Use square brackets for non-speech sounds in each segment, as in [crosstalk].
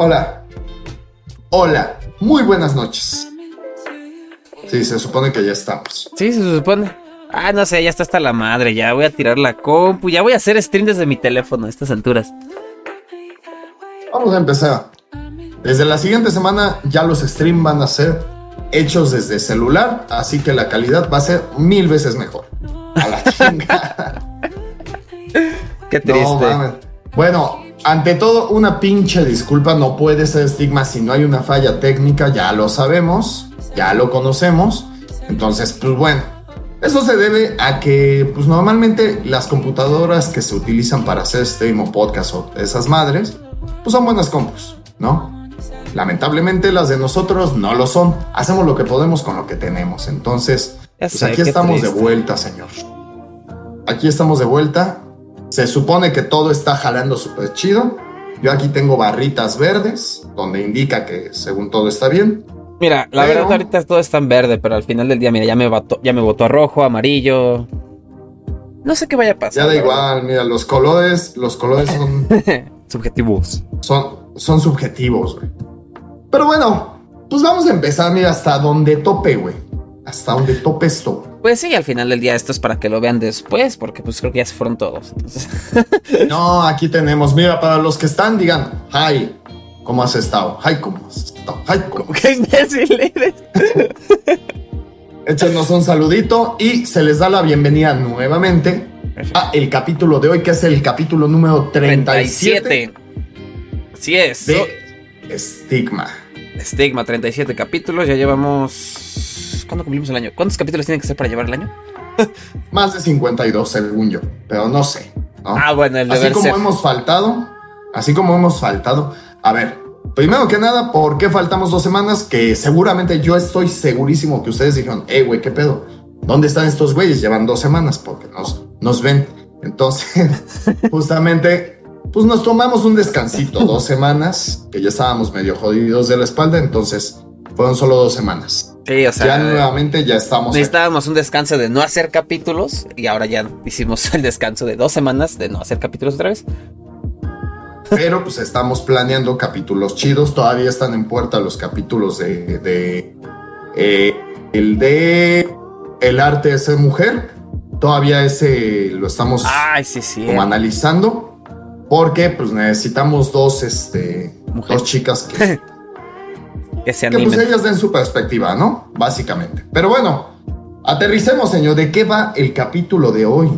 Hola. Hola. Muy buenas noches. Sí, se supone que ya estamos. Sí, se supone. Ah, no sé, ya está hasta la madre. Ya voy a tirar la compu. Ya voy a hacer stream desde mi teléfono a estas alturas. Vamos a empezar. Desde la siguiente semana ya los streams van a ser hechos desde celular, así que la calidad va a ser mil veces mejor. A la [laughs] chingada. Qué triste. bueno, ante todo, una pinche disculpa no puede ser estigma si no hay una falla técnica, ya lo sabemos, ya lo conocemos. Entonces, pues bueno, eso se debe a que, pues normalmente las computadoras que se utilizan para hacer stream o podcast o esas madres, pues son buenas compus, ¿no? Lamentablemente las de nosotros no lo son. Hacemos lo que podemos con lo que tenemos. Entonces, pues aquí estamos de vuelta, señor. Aquí estamos de vuelta. Se supone que todo está jalando súper chido. Yo aquí tengo barritas verdes, donde indica que según todo está bien. Mira, la verdad ahorita todo está en verde, pero al final del día, mira, ya me votó, ya me votó a rojo, amarillo. No sé qué vaya a pasar. Ya da igual, mira, los colores, los colores son [laughs] subjetivos. Son, son subjetivos, güey. Pero bueno, pues vamos a empezar, mira, hasta donde tope, güey. Hasta donde tope esto. Pues sí, al final del día esto es para que lo vean después, porque pues creo que ya se fueron todos. [laughs] no, aquí tenemos, mira, para los que están, digan, hi, ¿cómo has estado? Hi, ¿cómo has estado? Hi, ¿cómo ¿Qué imbécil eres? Échenos un saludito y se les da la bienvenida nuevamente a el capítulo de hoy, que es el capítulo número 37. 37. Así es. Estigma. Estigma, 37 capítulos. Ya llevamos. ¿Cuándo cumplimos el año? ¿Cuántos capítulos tienen que ser para llevar el año? [laughs] Más de 52, según yo. Pero no sé. Ah, bueno, el Así como hemos faltado. Así como hemos faltado. A ver, primero que nada, ¿por qué faltamos dos semanas? Que seguramente yo estoy segurísimo que ustedes dijeron, eh, güey, ¿qué pedo? ¿Dónde están estos güeyes? Llevan dos semanas porque nos, nos ven. Entonces, [laughs] justamente pues nos tomamos un descansito, dos semanas, que ya estábamos medio jodidos de la espalda, entonces fueron solo dos semanas. Sí, o sea, ya nuevamente ya estamos. Necesitábamos un descanso de no hacer capítulos y ahora ya hicimos [laughs] el descanso de dos semanas de no hacer capítulos otra vez. Pero pues estamos planeando capítulos chidos. Todavía están en puerta los capítulos de, de eh, el de el arte de ser mujer. Todavía ese lo estamos Ay, sí, sí, como analizando. Porque pues necesitamos dos, este, dos chicas que, [laughs] que se Que pues ellas den su perspectiva, ¿no? Básicamente. Pero bueno, aterricemos, señor. ¿De qué va el capítulo de hoy?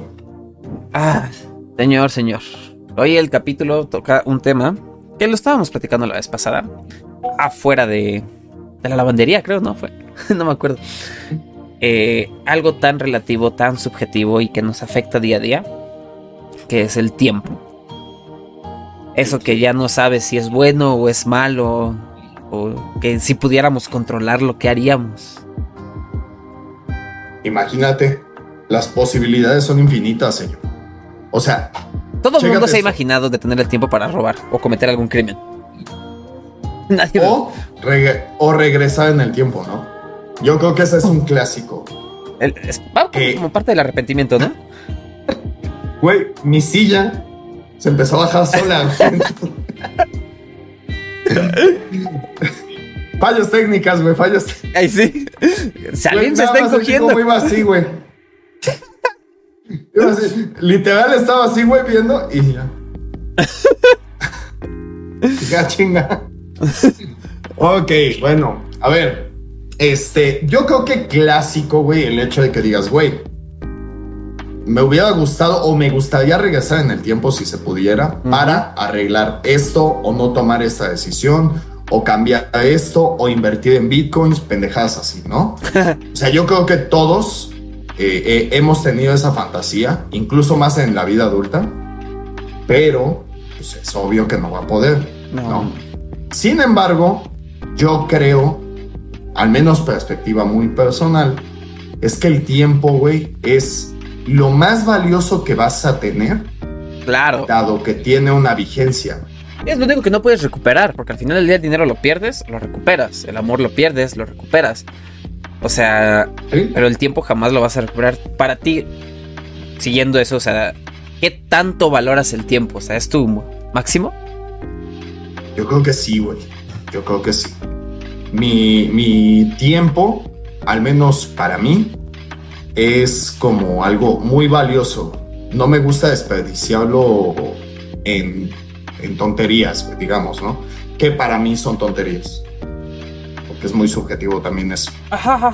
Ah, señor, señor. Hoy el capítulo toca un tema que lo estábamos platicando la vez pasada. Afuera de, de la lavandería, creo, ¿no? Fue. [laughs] no me acuerdo. Eh, algo tan relativo, tan subjetivo y que nos afecta día a día, que es el tiempo. Eso que ya no sabes si es bueno o es malo, o que si pudiéramos controlar lo que haríamos. Imagínate, las posibilidades son infinitas, señor. O sea, todo el mundo se ha imaginado de tener el tiempo para robar o cometer algún crimen. [laughs] Nadie o, o regresar en el tiempo, ¿no? Yo creo que ese es un clásico. es, como parte del arrepentimiento, ¿no? Güey, mi silla se empezó a bajar sola. [laughs] [laughs] fallos técnicas, güey, fallos. Ay, sí. Se está encogiendo. Iba así, güey. Iba así. Literal estaba así, güey, viendo y ya. [laughs] ya chinga. ok, bueno, a ver. Este, yo creo que clásico, güey, el hecho de que digas, güey, me hubiera gustado o me gustaría regresar en el tiempo si se pudiera para arreglar esto o no tomar esta decisión o cambiar esto o invertir en bitcoins, pendejadas así, ¿no? [laughs] o sea, yo creo que todos eh, eh, hemos tenido esa fantasía, incluso más en la vida adulta, pero pues, es obvio que no va a poder, ¿no? Sin embargo, yo creo, al menos perspectiva muy personal, es que el tiempo, güey, es lo más valioso que vas a tener. Claro. Dado que tiene una vigencia. Es lo único que no puedes recuperar, porque al final del día el dinero lo pierdes, lo recuperas. El amor lo pierdes, lo recuperas. O sea, pero el tiempo jamás lo vas a recuperar. Para ti, siguiendo eso, o sea, ¿qué tanto valoras el tiempo? O sea, ¿es tu máximo? Yo creo que sí, güey. Yo creo que sí. Mi, mi tiempo, al menos para mí, es como algo muy valioso. No me gusta desperdiciarlo en, en tonterías, digamos, ¿no? Que para mí son tonterías. Porque es muy subjetivo también eso.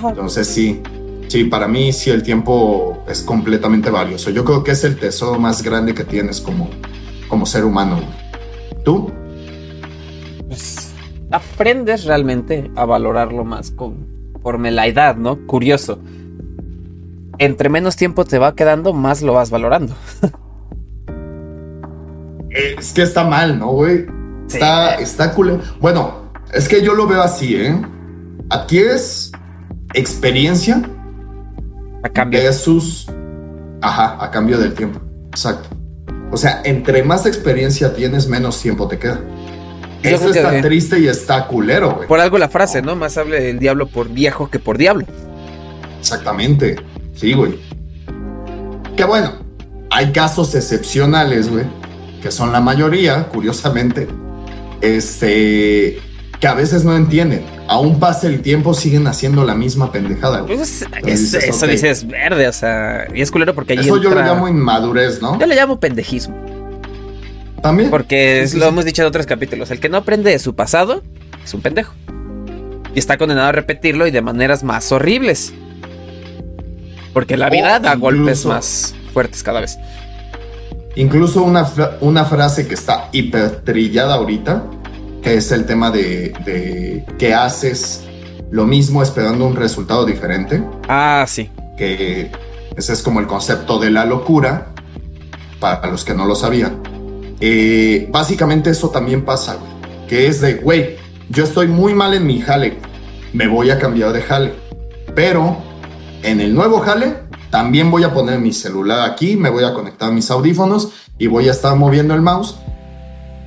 Entonces sí, sí, para mí sí el tiempo es completamente valioso. Yo creo que es el tesoro más grande que tienes como, como ser humano. ¿Tú? Pues, aprendes realmente a valorarlo más conforme la edad, ¿no? Curioso. Entre menos tiempo te va quedando, más lo vas valorando. Eh, Es que está mal, ¿no, güey? Sí. Está, está cool. Bueno, es que yo lo veo así, ¿eh? Adquieres experiencia A cambio. versus, ajá, a cambio del tiempo. Exacto. O sea, entre más experiencia tienes, menos tiempo te queda. Yo Eso que está sí. triste y está culero, güey. Por algo la frase, ¿no? Más hable el diablo por viejo que por diablo. Exactamente. Sí, güey. Que bueno, hay casos excepcionales, güey, que son la mayoría, curiosamente, este, que a veces no entienden. Aún pasa el tiempo, siguen haciendo la misma pendejada, güey. Pues es- dices, eso dices verde, o sea, y es culero porque ahí Eso yo lo llamo inmadurez, ¿no? Yo le llamo pendejismo, También. porque Sí, es- sí, lo hemos dicho en otros capítulos, el que no aprende de su pasado es un pendejo. Y está condenado a repetirlo y de maneras más horribles. Porque la vida da golpes más fuertes cada vez. Incluso una, fra- una frase que está hipertrillada ahorita, que es el tema de, de que haces lo mismo esperando un resultado diferente. Ah, sí. que ese es como el concepto de la locura, para los que no lo sabían. Eh, básicamente eso también pasa, güey, que es de, güey, yo estoy muy mal en mi jale, me voy a cambiar de jale, pero en el nuevo jale también voy a poner mi celular aquí, me voy a conectar a mis audífonos y voy a estar moviendo el mouse.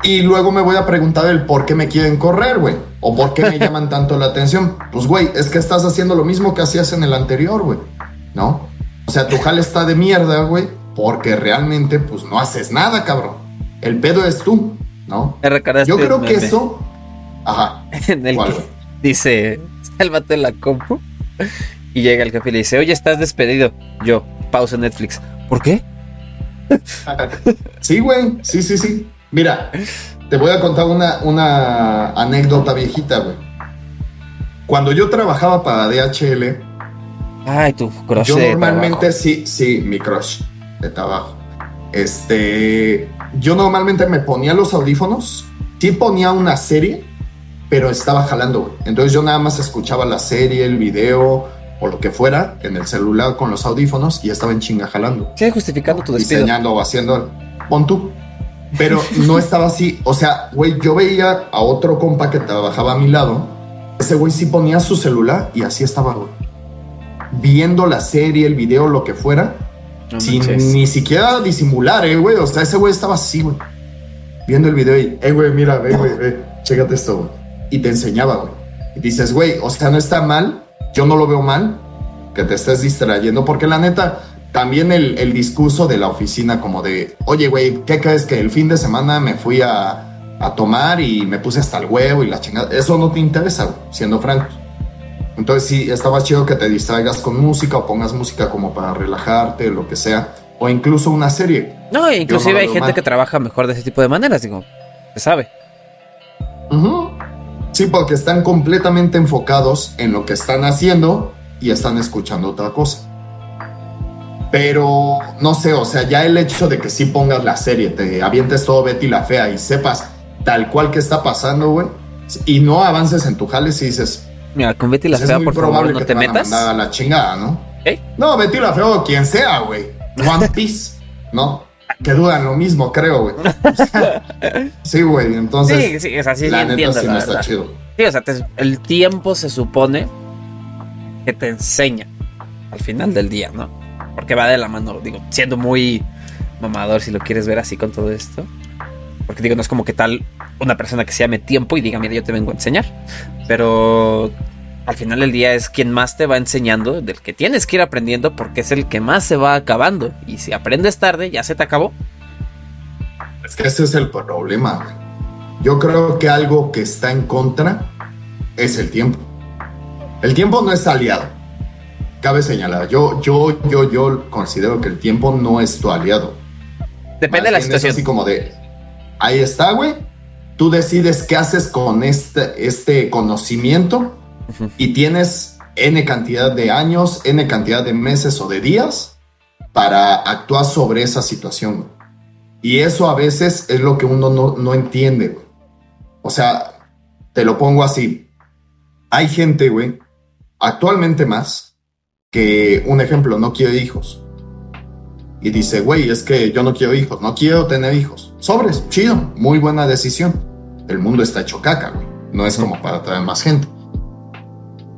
Y luego me voy a preguntar el por qué me quieren correr, güey. O por qué me [laughs] llaman tanto la atención. Pues, güey, es que estás haciendo lo mismo que hacías en el anterior, güey. ¿No? O sea, tu jale está de mierda, güey. Porque realmente, pues, no haces nada, cabrón. El pedo es tú, ¿no? Yo creo que eso... Ajá. [laughs] En el ¿Cuál, que dice, en la compu y llega el jefe y le dice, oye, estás despedido. Yo, pausa Netflix. ¿Por qué? Sí, güey. Sí, sí, sí. Mira, te voy a contar una, una anécdota viejita, güey. Cuando yo trabajaba para DHL, Ay, tu crush Yo normalmente sí, sí, mi crush de trabajo. Este, yo normalmente me ponía los audífonos, sí ponía una serie, pero estaba jalando, güey. Entonces yo nada más escuchaba la serie, el video o lo que fuera en el celular con los audífonos y estaba en chinga jalando, Sí, justificando tu despido. diseñando o haciendo, pon tú. Pero no estaba así, o sea, güey, yo veía a otro compa que trabajaba a mi lado, ese güey sí ponía su celular y así estaba, güey. Viendo la serie, el video, lo que fuera, No sin manches. ni siquiera disimular, eh, güey. O sea, ese güey estaba así, güey. Viendo el video y, eh, güey, mira, ve, güey, ve, chécate esto, güey. Y te enseñaba, güey. Y dices, güey, o sea, no está mal, yo no lo veo mal que te estés distrayendo, porque la neta, también el, el discurso de la oficina, como de, oye, güey, ¿qué crees que el fin de semana me fui a, a tomar y me puse hasta el huevo y la chingada? Eso no te interesa, güey, siendo francos. Entonces sí, estaba chido que te distraigas con música o pongas música como para relajarte, lo que sea. O incluso una serie. No, inclusive no hay gente mal. que trabaja mejor de ese tipo de maneras, digo, se sabe. Ujú. Sí, porque están completamente enfocados en lo que están haciendo y están escuchando otra cosa. Pero no sé, o sea, ya el hecho de que sí pongas la serie, te avientes todo Betty la Fea y sepas tal cual que está pasando, güey, y no avances en tu jales y dices, Mira, con Betty la pues es fea, muy por favor, no que te metas. a la chingada, ¿no? ¿Eh? No, Betty la Fea o quien sea, güey. One Piece, ¿no? Que dudan lo mismo, creo, güey. [laughs] O sea, sí, güey, entonces, Sí, sí, es así, la neta sí no está verdad. chido. Sí, o sea, te- el tiempo se supone que te enseña al final del día, ¿no? Porque va de la mano, digo, siendo muy mamador si lo quieres ver así con todo esto. Porque digo, no es como que tal una persona que se llame tiempo y diga, mira, yo te vengo a enseñar. Pero al final del día es quien más te va enseñando, del que tienes que ir aprendiendo porque es el que más se va acabando. Y si aprendes tarde, ya se te acabó. Es que ese es el problema, güey. yo creo que algo que está en contra es el tiempo. El tiempo no es aliado. Cabe señalar, yo, yo, yo, yo considero que el tiempo no es tu aliado. Depende de la situación. así como de, ahí está, güey. Tú decides qué haces con este, este conocimiento y tienes N cantidad de años, N cantidad de meses o de días para actuar sobre esa situación. Y eso a veces es lo que uno no, no entiende. O sea, te lo pongo así. Hay gente, güey, actualmente más, que un ejemplo, no quiere hijos. Y dice, güey, es que yo no quiero hijos, no quiero tener hijos. Sobres, chido, muy buena decisión. El mundo está hecho caca, güey. No es como para traer más gente.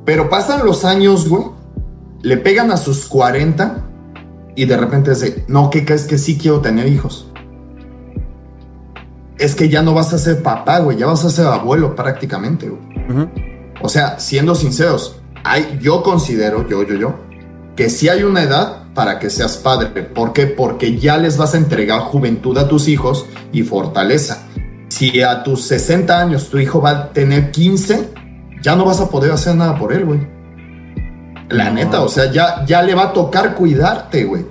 Pero pasan los años, güey. Le pegan a sus 40 y de repente dice, no, ¿qué crees que sí quiero tener hijos? Es que ya no vas a ser papá, güey, ya vas a ser abuelo prácticamente, güey. O sea, siendo sinceros, hay, yo considero, yo, yo, yo, que sí hay una edad para que seas padre. ¿Por qué? Porque ya les vas a entregar juventud a tus hijos y fortaleza. Si a tus 60 años tu hijo va a tener 15, ya no vas a poder hacer nada por él, güey. La neta, o sea, ya, ya le va a tocar cuidarte, güey.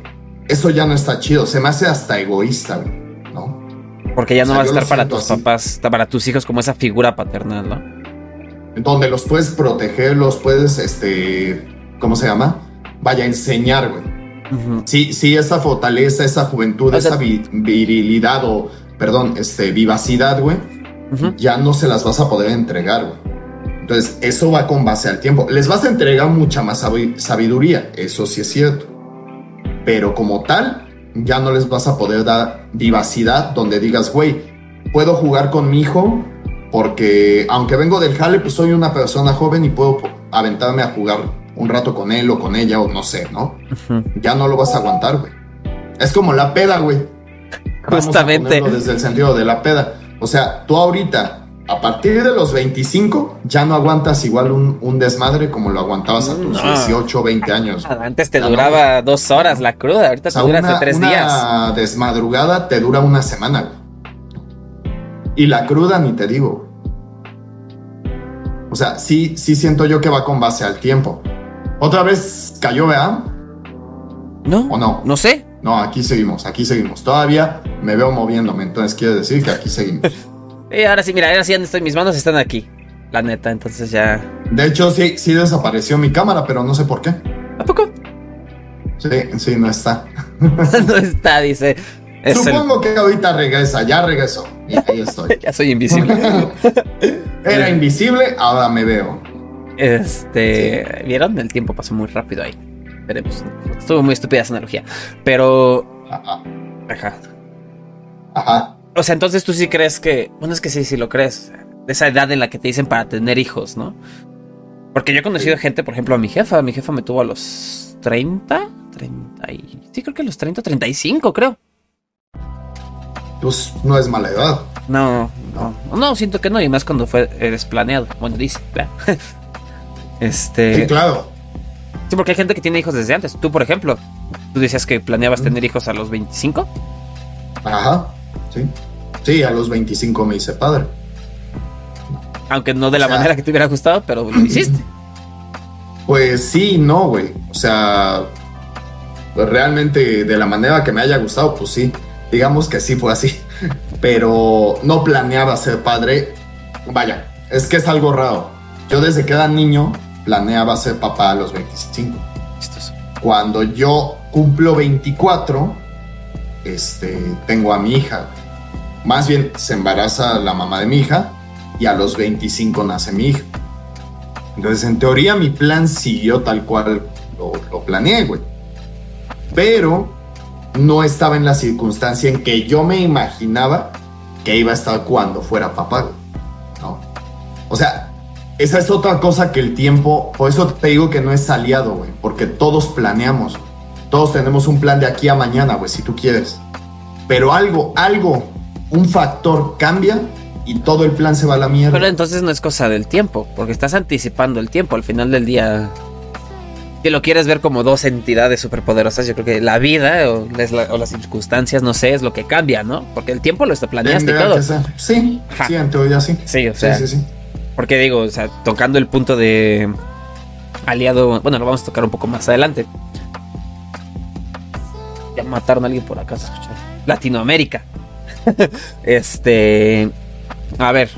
Eso ya no está chido, se me hace hasta egoísta, güey, ¿no? Porque ya no va a estar para tus papás, para tus hijos como esa figura paternal, ¿no? Donde los puedes proteger, los puedes, este, ¿cómo se llama? Vaya a enseñar, güey. Sí, sí, esa fortaleza, esa juventud, esa virilidad o, perdón, este, vivacidad, güey, ya no se las vas a poder entregar, güey. Entonces, eso va con base al tiempo. Les vas a entregar mucha más sabiduría, eso sí es cierto. Pero como tal, ya no les vas a poder dar vivacidad donde digas, güey, puedo jugar con mi hijo porque aunque vengo del jale, pues soy una persona joven y puedo aventarme a jugar un rato con él o con ella o no sé, ¿no? Ya no lo vas a aguantar, güey. Es como la peda, güey. Justamente. desde el sentido de la peda. O sea, tú ahorita a partir de los 25 ya no aguantas igual un, desmadre como lo aguantabas a tus 18 o 20 años. Antes te duraba dos horas la cruda, ahorita te dura hasta tres días. Una desmadrugada te dura una semana. Y la cruda ni te digo. O sea, sí, sí siento yo que va con base al tiempo. ¿Otra vez cayó, vea? No. ¿O no? No sé. No, aquí seguimos, aquí seguimos. Todavía me veo moviéndome, entonces quiere decir que aquí seguimos. [laughs] Y ahora sí, mira, ahora sí estoy, mis manos están aquí. La neta, entonces ya. De hecho, sí, sí desapareció mi cámara, pero no sé por qué. ¿A poco? Sí, sí, no está. [laughs] no está, dice. Supongo que ahorita regresa, ya regresó. Y ahí estoy. [laughs] ya soy invisible. [laughs] Era invisible, ahora me veo. Este. ¿Vieron? El tiempo pasó muy rápido ahí. Veremos. Estuvo muy estúpida esa analogía. Pero. Ajá. Ajá. Ajá. O sea, entonces tú sí crees que. Bueno, es que sí, sí lo crees. De esa edad en la que te dicen para tener hijos, ¿no? Porque yo he conocido gente, por ejemplo, a mi jefa. Mi jefa me tuvo a los 30, 30 y... Sí, creo que a los 30, 35, creo. Pues no es mala edad. No, no, no, siento que no, y más cuando fue eres planeado. Bueno, dice, [laughs] Este. Sí, claro. Sí, porque hay gente que tiene hijos desde antes. Tú, por ejemplo, tú decías que planeabas tener hijos a los 25. Ajá. Sí. Sí, a los 25 me hice padre. Aunque no de la manera que te hubiera gustado, pero lo hiciste. Pues sí, no, güey. O sea, pues realmente de la manera que me haya gustado, pues sí. Digamos que sí fue así. [laughs] Pero no planeaba ser padre. Vaya, es que es algo raro. Yo desde que era niño planeaba ser papá a los 25. Cuando yo cumplo 24, este, tengo a mi hija. Más bien se embaraza la mamá de mi hija y a los 25 nace mi hija. Entonces, en teoría, mi plan siguió tal cual lo, planeé, güey. Pero no estaba en la circunstancia en que yo me imaginaba que iba a estar cuando fuera papá, ¿no? O sea, esa es otra cosa que el tiempo, por eso te digo que no es aliado, güey, porque todos planeamos. Todos tenemos un plan de aquí a mañana, güey, si tú quieres. Pero algo, algo, un factor cambia y todo el plan se va a la mierda. Pero entonces no es cosa del tiempo, porque estás anticipando el tiempo al final del día. si lo quieres ver como dos entidades superpoderosas, yo creo que la vida o, las circunstancias, no sé, es lo que cambia, ¿no? Porque el tiempo lo está planeando y todo. Sí, sí, en teoría sí. Sí, o sea. Sí, sí, sí. Porque digo, o sea, tocando el punto de aliado, bueno, lo vamos a tocar un poco más adelante. Ya mataron a alguien por acá, se escucha. Latinoamérica. [laughs] este, a ver,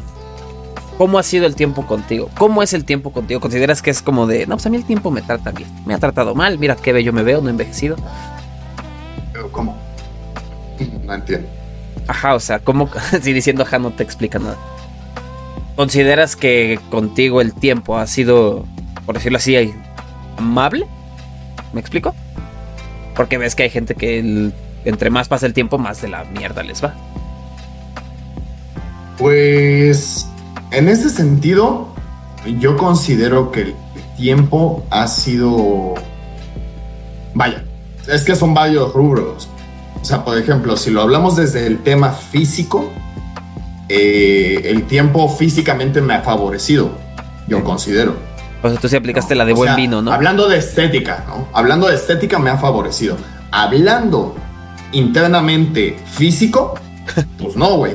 ¿Cómo ha sido el tiempo contigo? ¿Cómo es el tiempo contigo? ¿Consideras que es como de, no, pues a mí el tiempo me trata bien? Me ha tratado mal, mira qué bello me veo, no he envejecido. ¿Cómo? No entiendo. Ajá, o sea, ¿cómo? [laughs] si diciendo ajá no te explica nada. ¿Consideras que contigo el tiempo ha sido, por decirlo así, amable? ¿Me explico? Porque ves que hay gente que entre más pasa el tiempo, más de la mierda les va. Pues en ese sentido, yo considero que el tiempo ha sido... Vaya, es que son varios rubros. O sea, por ejemplo, si lo hablamos desde el tema físico, eh, el tiempo físicamente me ha favorecido, yo considero. O sea, tú sí aplicaste la de buen vino, ¿no? Hablando de estética, ¿no? Hablando de estética me ha favorecido. Hablando internamente físico, [laughs] pues no, güey.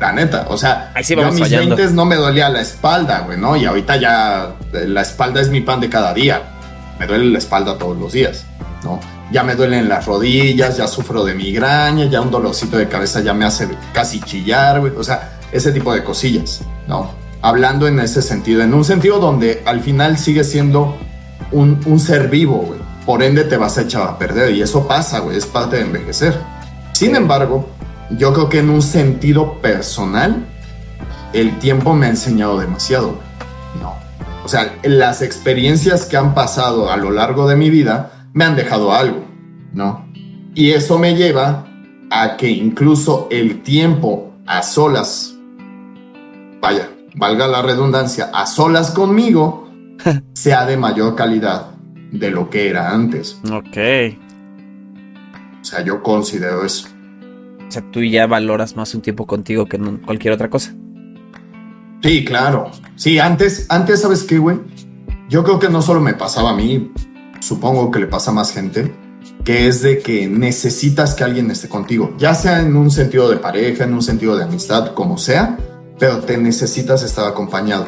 La neta, o sea, yo a mis 20 no me dolía la espalda, güey, ¿no? Y ahorita ya eh, la espalda es mi pan de cada día. Me duele la espalda todos los días, ¿no? Ya me duelen las rodillas, ya sufro de migraña, ya un dolorcito de cabeza ya me hace casi chillar, güey. O sea, ese tipo de cosillas, ¿no? Hablando en ese sentido, en un sentido donde al final sigue siendo un, un ser vivo, güey. Por ende te vas a echar a perder y eso pasa, güey, es parte de envejecer. Sin embargo, yo creo que en un sentido personal, el tiempo me ha enseñado demasiado. No. O sea, las experiencias que han pasado a lo largo de mi vida me han dejado algo, ¿no? Y eso me lleva a que incluso el tiempo a solas, vaya, valga la redundancia, a solas conmigo, [laughs] sea de mayor calidad de lo que era antes. Ok. O sea, yo considero eso. O sea, tú ya valoras más un tiempo contigo que en cualquier otra cosa. Sí, claro. Sí, antes, antes, ¿sabes qué, güey? Yo creo que no solo me pasaba a mí, supongo que le pasa a más gente, que es de que necesitas que alguien esté contigo, ya sea en un sentido de pareja, en un sentido de amistad, como sea, pero te necesitas estar acompañado.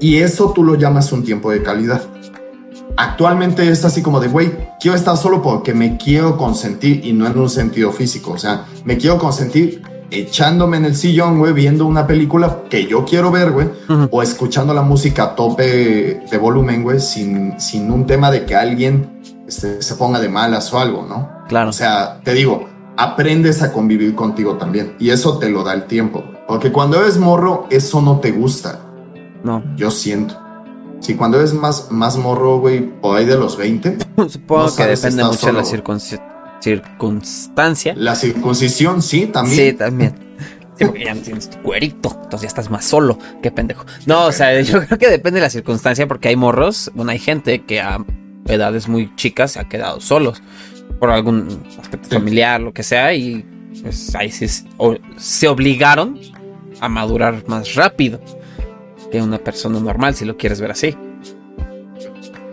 Y eso tú lo llamas un tiempo de calidad actualmente es así como de, güey, quiero estar solo porque me quiero consentir y no en un sentido físico. O sea, me quiero consentir echándome en el sillón, güey, viendo una película que yo quiero ver, güey, o escuchando la música a tope de volumen, güey, sin, sin un tema de que alguien este, se ponga de malas o algo, ¿no? Claro. O sea, te digo, aprendes a convivir contigo también y eso te lo da el tiempo. Porque cuando eres morro, eso no te gusta. No. Yo siento. Sí, cuando eres más, más morro, güey, por ahí de los 20. [laughs] Supongo que depende mucho de la circunstancia. La circuncisión, sí, también. Sí, también. Sí, porque ya no tienes tu cuerito, entonces ya estás más solo. Qué pendejo. No, o sea, yo creo que depende de la circunstancia porque hay morros, bueno, hay gente que a edades muy chicas se ha quedado solos por algún aspecto familiar, lo que sea, y pues ahí sí se obligaron a madurar más rápido una persona normal, si lo quieres ver así.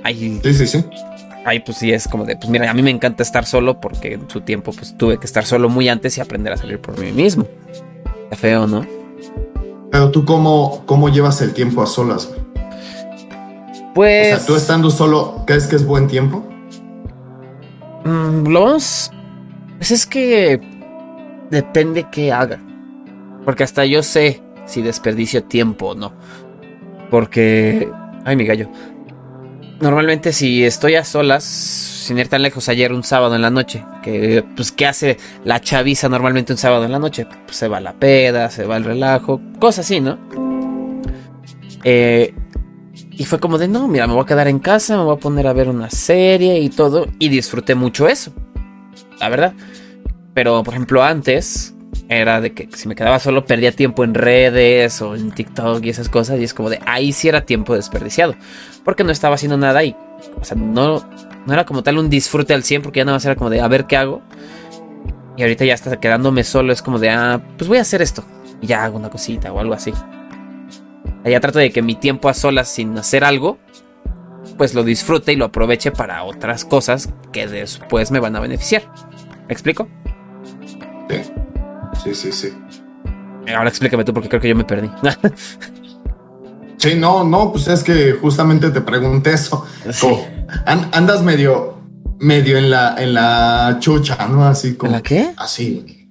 Ahí, sí, sí, sí. Ahí pues sí es como de, pues mira, a mí me encanta estar solo porque en su tiempo pues tuve que estar solo muy antes y aprender a salir por mí mismo. Está feo, ¿no? Pero tú cómo, cómo llevas el tiempo a solas? Pues... O sea, tú estando solo, ¿crees que es buen tiempo? Mm, lo vamos... Pues es que depende qué haga. Porque hasta yo sé si desperdicio tiempo o no. Porque... Ay, mi gallo. Normalmente si estoy a solas, sin ir tan lejos, ayer un sábado en la noche, que pues ¿qué hace la chaviza normalmente un sábado en la noche? Pues se va la peda, se va el relajo, cosas así, ¿no? Eh, y fue como de, no, mira, me voy a quedar en casa, me voy a poner a ver una serie y todo, y disfruté mucho eso, la verdad. Pero, por ejemplo, antes, era de que si me quedaba solo perdía tiempo en redes o en TikTok y esas cosas y es como de ahí sí era tiempo desperdiciado porque no estaba haciendo nada y o sea no, no era como tal un disfrute al 100 porque ya nada más era como de a ver qué hago y ahorita ya está quedándome solo es como de ah pues voy a hacer esto y ya hago una cosita o algo así ya trato de que mi tiempo a solas sin hacer algo pues lo disfrute y lo aproveche para otras cosas que después me van a beneficiar. ¿Me explico? Sí, sí, sí, sí. Ahora explícame tú porque creo que yo me perdí. [laughs] sí, no, no, pues es que justamente te pregunté eso. andas medio, medio en la, en la chucha, ¿no? Así como. ¿En la qué? Así,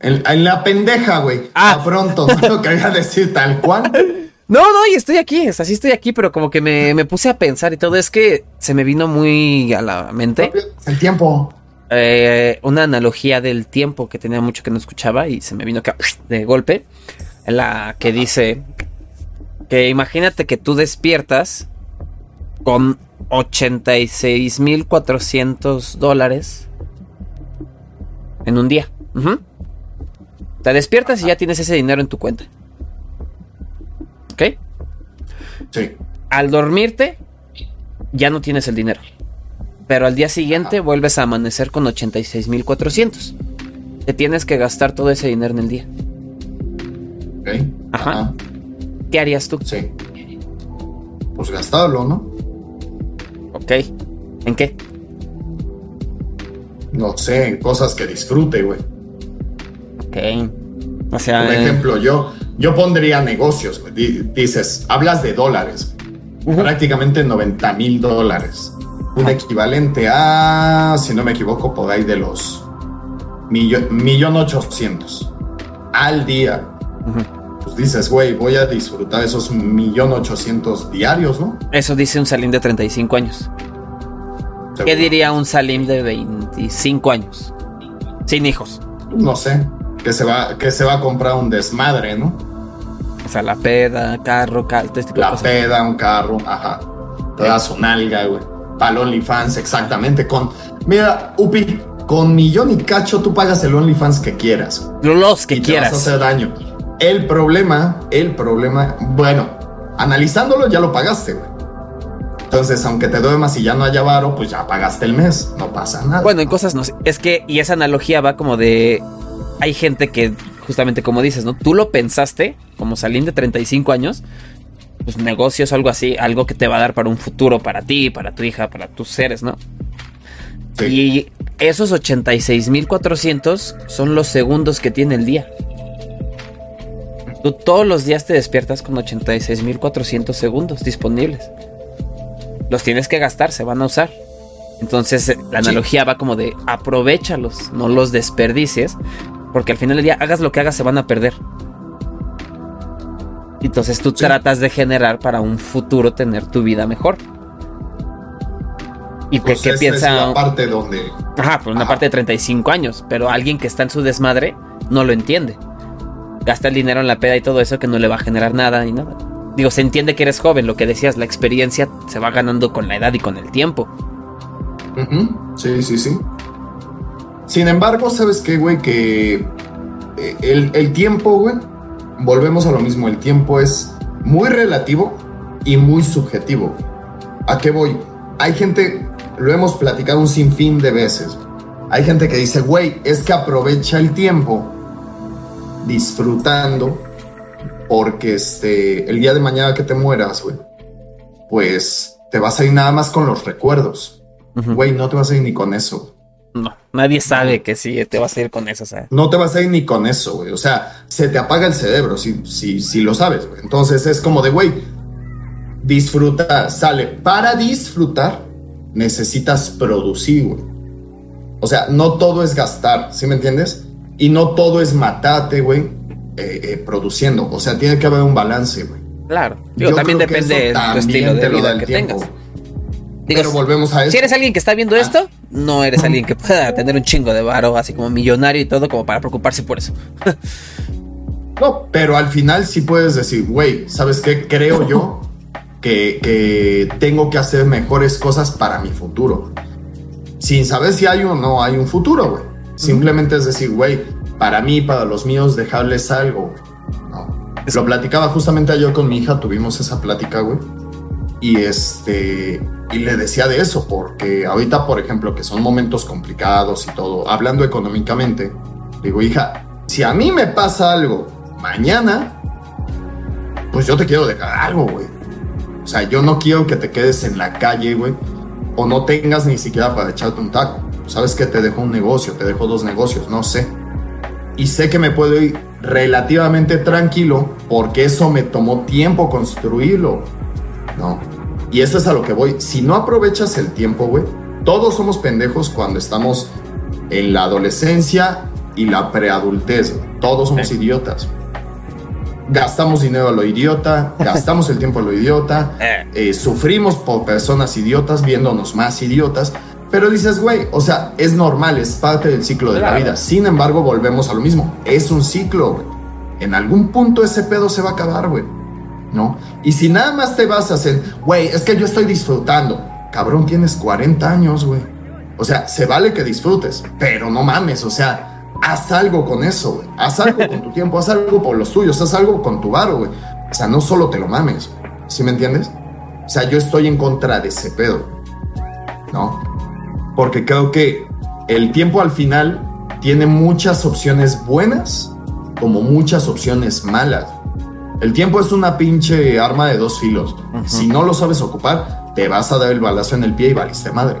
en, la pendeja, güey. Ah. pronto, no lo quería decir tal cual. [laughs] No, no, y estoy aquí, así estoy aquí, pero como que me, puse a pensar y todo, es que se me vino muy a la mente. El tiempo. Eh, una analogía del tiempo que tenía mucho que no escuchaba y se me vino de golpe. En la que dice que imagínate que tú despiertas con 86.400 dólares en un día. Te despiertas y ya tienes ese dinero en tu cuenta. ¿Ok? Sí. Al dormirte, ya no tienes el dinero. Pero al día siguiente vuelves a amanecer con 86.400. Te tienes que gastar todo ese dinero en el día. Ok. Ajá. ¿Qué harías tú? Sí. Pues gastarlo, ¿no? Ok. ¿En qué? No sé, en cosas que disfrute, güey. Ok. O sea. Por ejemplo, yo, yo pondría negocios. Dices, hablas de dólares. Prácticamente 90 mil dólares. Un equivalente a, si no me equivoco, por ahí de los millón, ochocientos al día. Pues dices, güey, voy a disfrutar esos millón ochocientos diarios, ¿no? Eso dice un Salim de 35 años. ¿Qué diría un Salim de 25 años? Sin hijos. No sé que se va, que se va a comprar un desmadre, ¿no? O sea, la peda, carro, cal, este La peda, un carro, ajá. Te das un alga, güey. Para OnlyFans, exactamente. Con, mira, Upi, con millón y cacho tú pagas el OnlyFans que quieras. Los que quieras. Te vas a hacer daño. El problema, el problema, bueno, analizándolo ya lo pagaste, güey. Entonces, aunque te duermas y ya no haya varo, pues ya pagaste el mes, no pasa nada. Bueno, en cosas no. Es que, y esa analogía va como de hay gente que, justamente como dices, ¿no? Tú lo pensaste, como Salim de 35 años, pues negocios algo así, algo que te va a dar para un futuro, para ti, para tu hija, para tus seres, ¿no? Y esos 86.400 son los segundos que tiene el día. Tú todos los días te despiertas con 86.400 segundos disponibles. Los tienes que gastar, se van a usar. Entonces la analogía va como de aprovechalos, no los desperdicies, porque al final del día, hagas lo que hagas, se van a perder. Entonces tú tratas de generar para un futuro tener tu vida mejor. ¿Y pues qué, piensa? Es la parte donde. Ajá, por una parte de 35 años, pero alguien que está en su desmadre no lo entiende. Gasta el dinero en la peda y todo eso que no le va a generar nada ni nada. Digo, se entiende que eres joven, lo que decías, la experiencia se va ganando con la edad y con el tiempo. Sí, sí, sí. Sin embargo, ¿sabes qué, güey? Que eh, el, tiempo, güey, volvemos a lo mismo, el tiempo es muy relativo y muy subjetivo. ¿A qué voy? Hay gente, lo hemos platicado un sinfín de veces. Hay gente que dice, güey, es que aprovecha el tiempo disfrutando porque este, el día de mañana que te mueras, güey, pues te vas a ir nada más con los recuerdos. Güey, no te vas a ir ni con eso. No, nadie sabe que sí te vas a ir con eso, No te vas a ir ni con eso, güey. O sea, se te apaga el cerebro si, si, si lo sabes, güey. Entonces es como de, güey, disfrutar, sale. Para disfrutar, necesitas producir, güey. O sea, no todo es gastar, ¿sí me entiendes? Y no todo es matarte, güey, eh, eh, produciendo. O sea, tiene que haber un balance, güey. Claro. Digo, también depende de tu estilo de vida que tengas. Pero volvemos a eso. Si eres alguien que está viendo ah. esto, no eres alguien que pueda tener un chingo de varo, así como millonario y todo, como para preocuparse por eso. no, pero al final sí puedes decir, güey, ¿sabes qué? Creo yo que, tengo que hacer mejores cosas para mi futuro. Sin saber si hay o no hay un futuro, güey. Simplemente es decir, güey, para mí, para los míos, dejarles algo. No. Lo platicaba justamente ayer con mi hija, tuvimos esa plática, güey y este y le decía de eso porque ahorita por ejemplo que son momentos complicados y todo hablando económicamente digo hija si a mí me pasa algo mañana pues yo te quiero dejar algo güey O sea, yo no quiero que te quedes en la calle, güey, o no tengas ni siquiera para echarte un taco. Sabes que te dejo un negocio, te dejo dos negocios, no sé. Y sé que me puedo ir relativamente tranquilo porque eso me tomó tiempo construirlo. No. Y eso es a lo que voy. Si no aprovechas el tiempo, güey, todos somos pendejos cuando estamos en la adolescencia y la preadultez. Todos somos idiotas gastamos dinero a lo idiota, [laughs] gastamos el tiempo a lo idiota, eh. Eh, sufrimos por personas idiotas viéndonos más idiotas. Pero dices, güey, o sea, es normal, es parte del ciclo de la vida. Sin embargo, volvemos a lo mismo. Es un ciclo, güey. En algún punto ese pedo se va a acabar, güey. ¿No? Y si nada más te vas a hacer, güey, es que yo estoy disfrutando. Cabrón, tienes 40 años, güey. O sea, se vale que disfrutes, pero no mames, o sea, haz algo con eso, güey. Haz algo con tu tiempo, haz algo por los tuyos, haz algo con tu varo, güey. O sea, no solo te lo mames, ¿sí me entiendes? O sea, yo estoy en contra de ese pedo, ¿no? Porque creo que el tiempo al final tiene muchas opciones buenas como muchas opciones malas. El tiempo es una pinche arma de dos filos. Si no lo sabes ocupar, te vas a dar el balazo en el pie y valiste madre.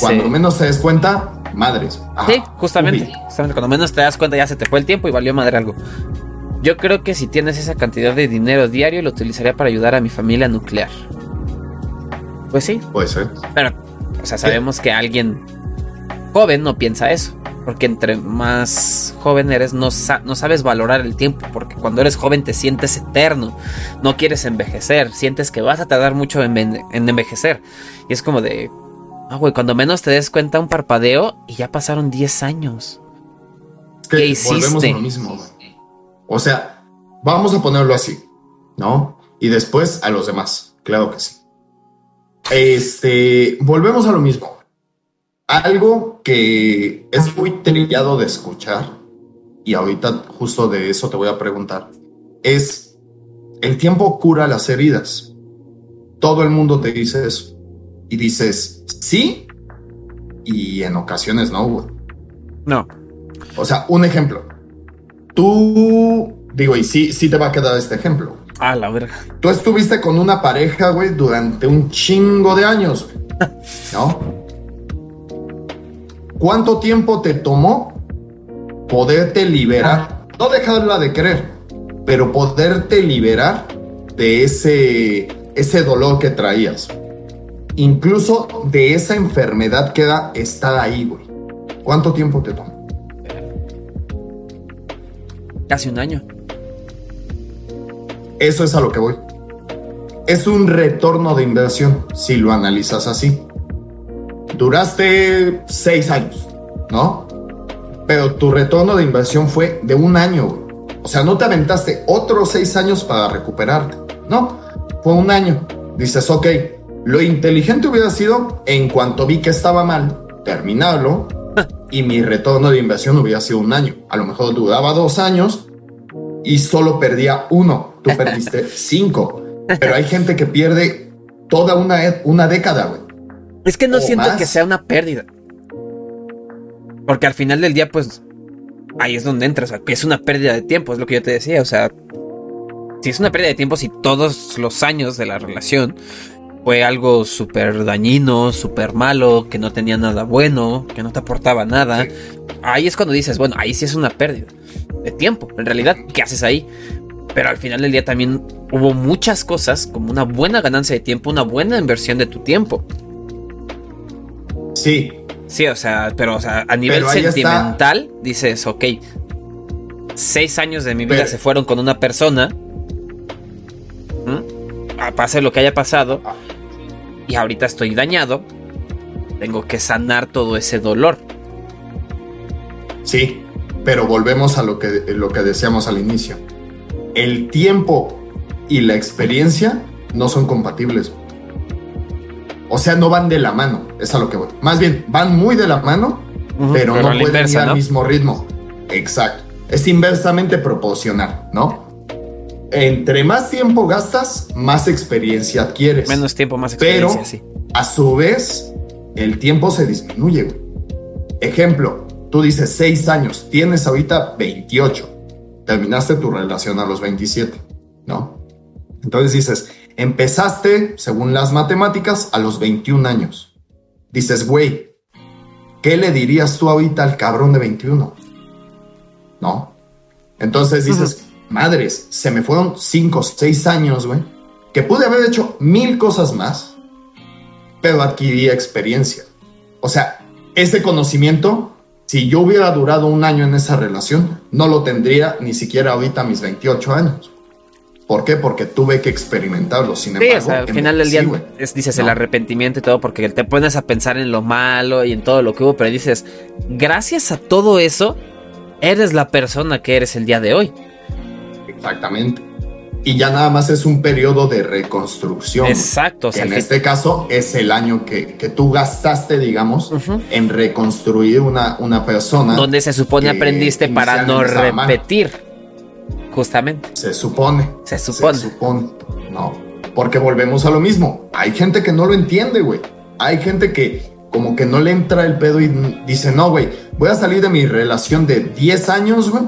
Cuando menos te des cuenta, madres. sí, justamente, justamente. Cuando menos te das cuenta ya se te fue el tiempo y valió madre algo. Yo creo que si tienes esa cantidad de dinero diario, lo utilizaría para ayudar a mi familia nuclear. Pues sí. Puede ser. Pero, o sea, sabemos que alguien joven no piensa eso. Porque entre más joven eres, no, no, sabes valorar el tiempo. Porque cuando eres joven te sientes eterno. No quieres envejecer. Sientes que vas a tardar mucho en, en envejecer. Y es como de, Ah, güey, cuando menos te des cuenta un parpadeo y ya pasaron 10 años. ¿Qué hiciste? Volvemos a lo mismo, O sea, vamos a ponerlo así, ¿no? Y después a los demás, claro que sí. Este, volvemos a lo mismo. Algo que es muy trillado de escuchar, y ahorita justo de eso te voy a preguntar, es el tiempo cura las heridas. Todo el mundo te dice eso y dices sí y en ocasiones no, No. O sea, un ejemplo. Tú, digo, y sí, sí te va a quedar este ejemplo. Ah, la verga. Tú estuviste con una pareja, güey, durante un chingo de años, ¿No? ¿Cuánto tiempo te tomó poderte liberar? No dejarla de querer, pero poderte liberar de ese, ese dolor que traías incluso de esa enfermedad queda está ahí, güey. ¿Cuánto tiempo te toma? Casi un año. Eso es a lo que voy. Es un retorno de inversión, si lo analizas así. Duraste seis años, ¿no? Pero tu retorno de inversión fue de un año, güey. O sea, no te aventaste otros seis años para recuperarte, ¿no? Fue un año. Dices, ok, lo inteligente hubiera sido, en cuanto vi que estaba mal, terminarlo y mi retorno de inversión hubiera sido un año. A lo mejor duraba dos años y solo perdía uno. Tú perdiste [laughs] cinco. Pero hay gente que pierde toda una, una década, güey. Es que no siento que sea una pérdida. Porque al final del día, pues, ahí es donde entras. O sea, que es una pérdida de tiempo, es lo que yo te decía. O sea, si es una pérdida de tiempo, si todos los años de la relación fue algo súper dañino, súper malo, que no tenía nada bueno, que no te aportaba nada. Ahí es cuando dices, bueno, ahí sí es una pérdida de tiempo. En realidad, ¿qué haces ahí? Pero al final del día también hubo muchas cosas como una buena ganancia de tiempo, una buena inversión de tu tiempo. Sí. Sí, o sea, pero o sea, a nivel sentimental dices, ok, seis años de mi vida se fueron con una persona. A pase lo que haya pasado. Ah y ahorita estoy dañado, tengo que sanar todo ese dolor. Sí, pero volvemos a lo que, lo que decíamos al inicio. El tiempo y la experiencia no son compatibles. O sea, no van de la mano, es a lo que voy. Más bien, van muy de la mano, pero, no pueden ir al mismo ritmo. Exacto. Es inversamente proporcional, ¿no? entre más tiempo gastas, más experiencia adquieres. Menos tiempo, más experiencia, Pero, A su vez, el tiempo se disminuye. Ejemplo, tú dices 6 años, tienes ahorita 28. Terminaste tu relación a los 27, ¿no? Entonces dices, Empezaste, según las matemáticas, a los 21 años. Dices, güey, ¿qué le dirías tú ahorita al cabrón de 21? ¿No? Entonces dices, madres, se me fueron 5, 6 años, güey, que pude haber hecho mil cosas más, pero adquirí experiencia. O sea, ese conocimiento, si yo hubiera durado un año en esa relación, no lo tendría ni siquiera ahorita a mis 28 años. ¿Por qué? Porque tuve que experimentarlo. Sin sí, o sea, al final del día es, dices el arrepentimiento y todo, porque te pones a pensar en lo malo y en todo lo que hubo, pero dices, gracias a todo eso, eres la persona que eres el día de hoy. Exactamente. Y ya nada más es un periodo de reconstrucción. Exacto. O sea, en este caso es el año que, tú gastaste, digamos, en reconstruir una, una persona. Donde se supone aprendiste para no repetir. Justamente. Se supone. Se supone. Se supone. No. Porque volvemos a lo mismo. Hay gente que no lo entiende, güey. Hay gente que como que no le entra el pedo y dice, no, güey, voy a salir de mi relación de 10 años, güey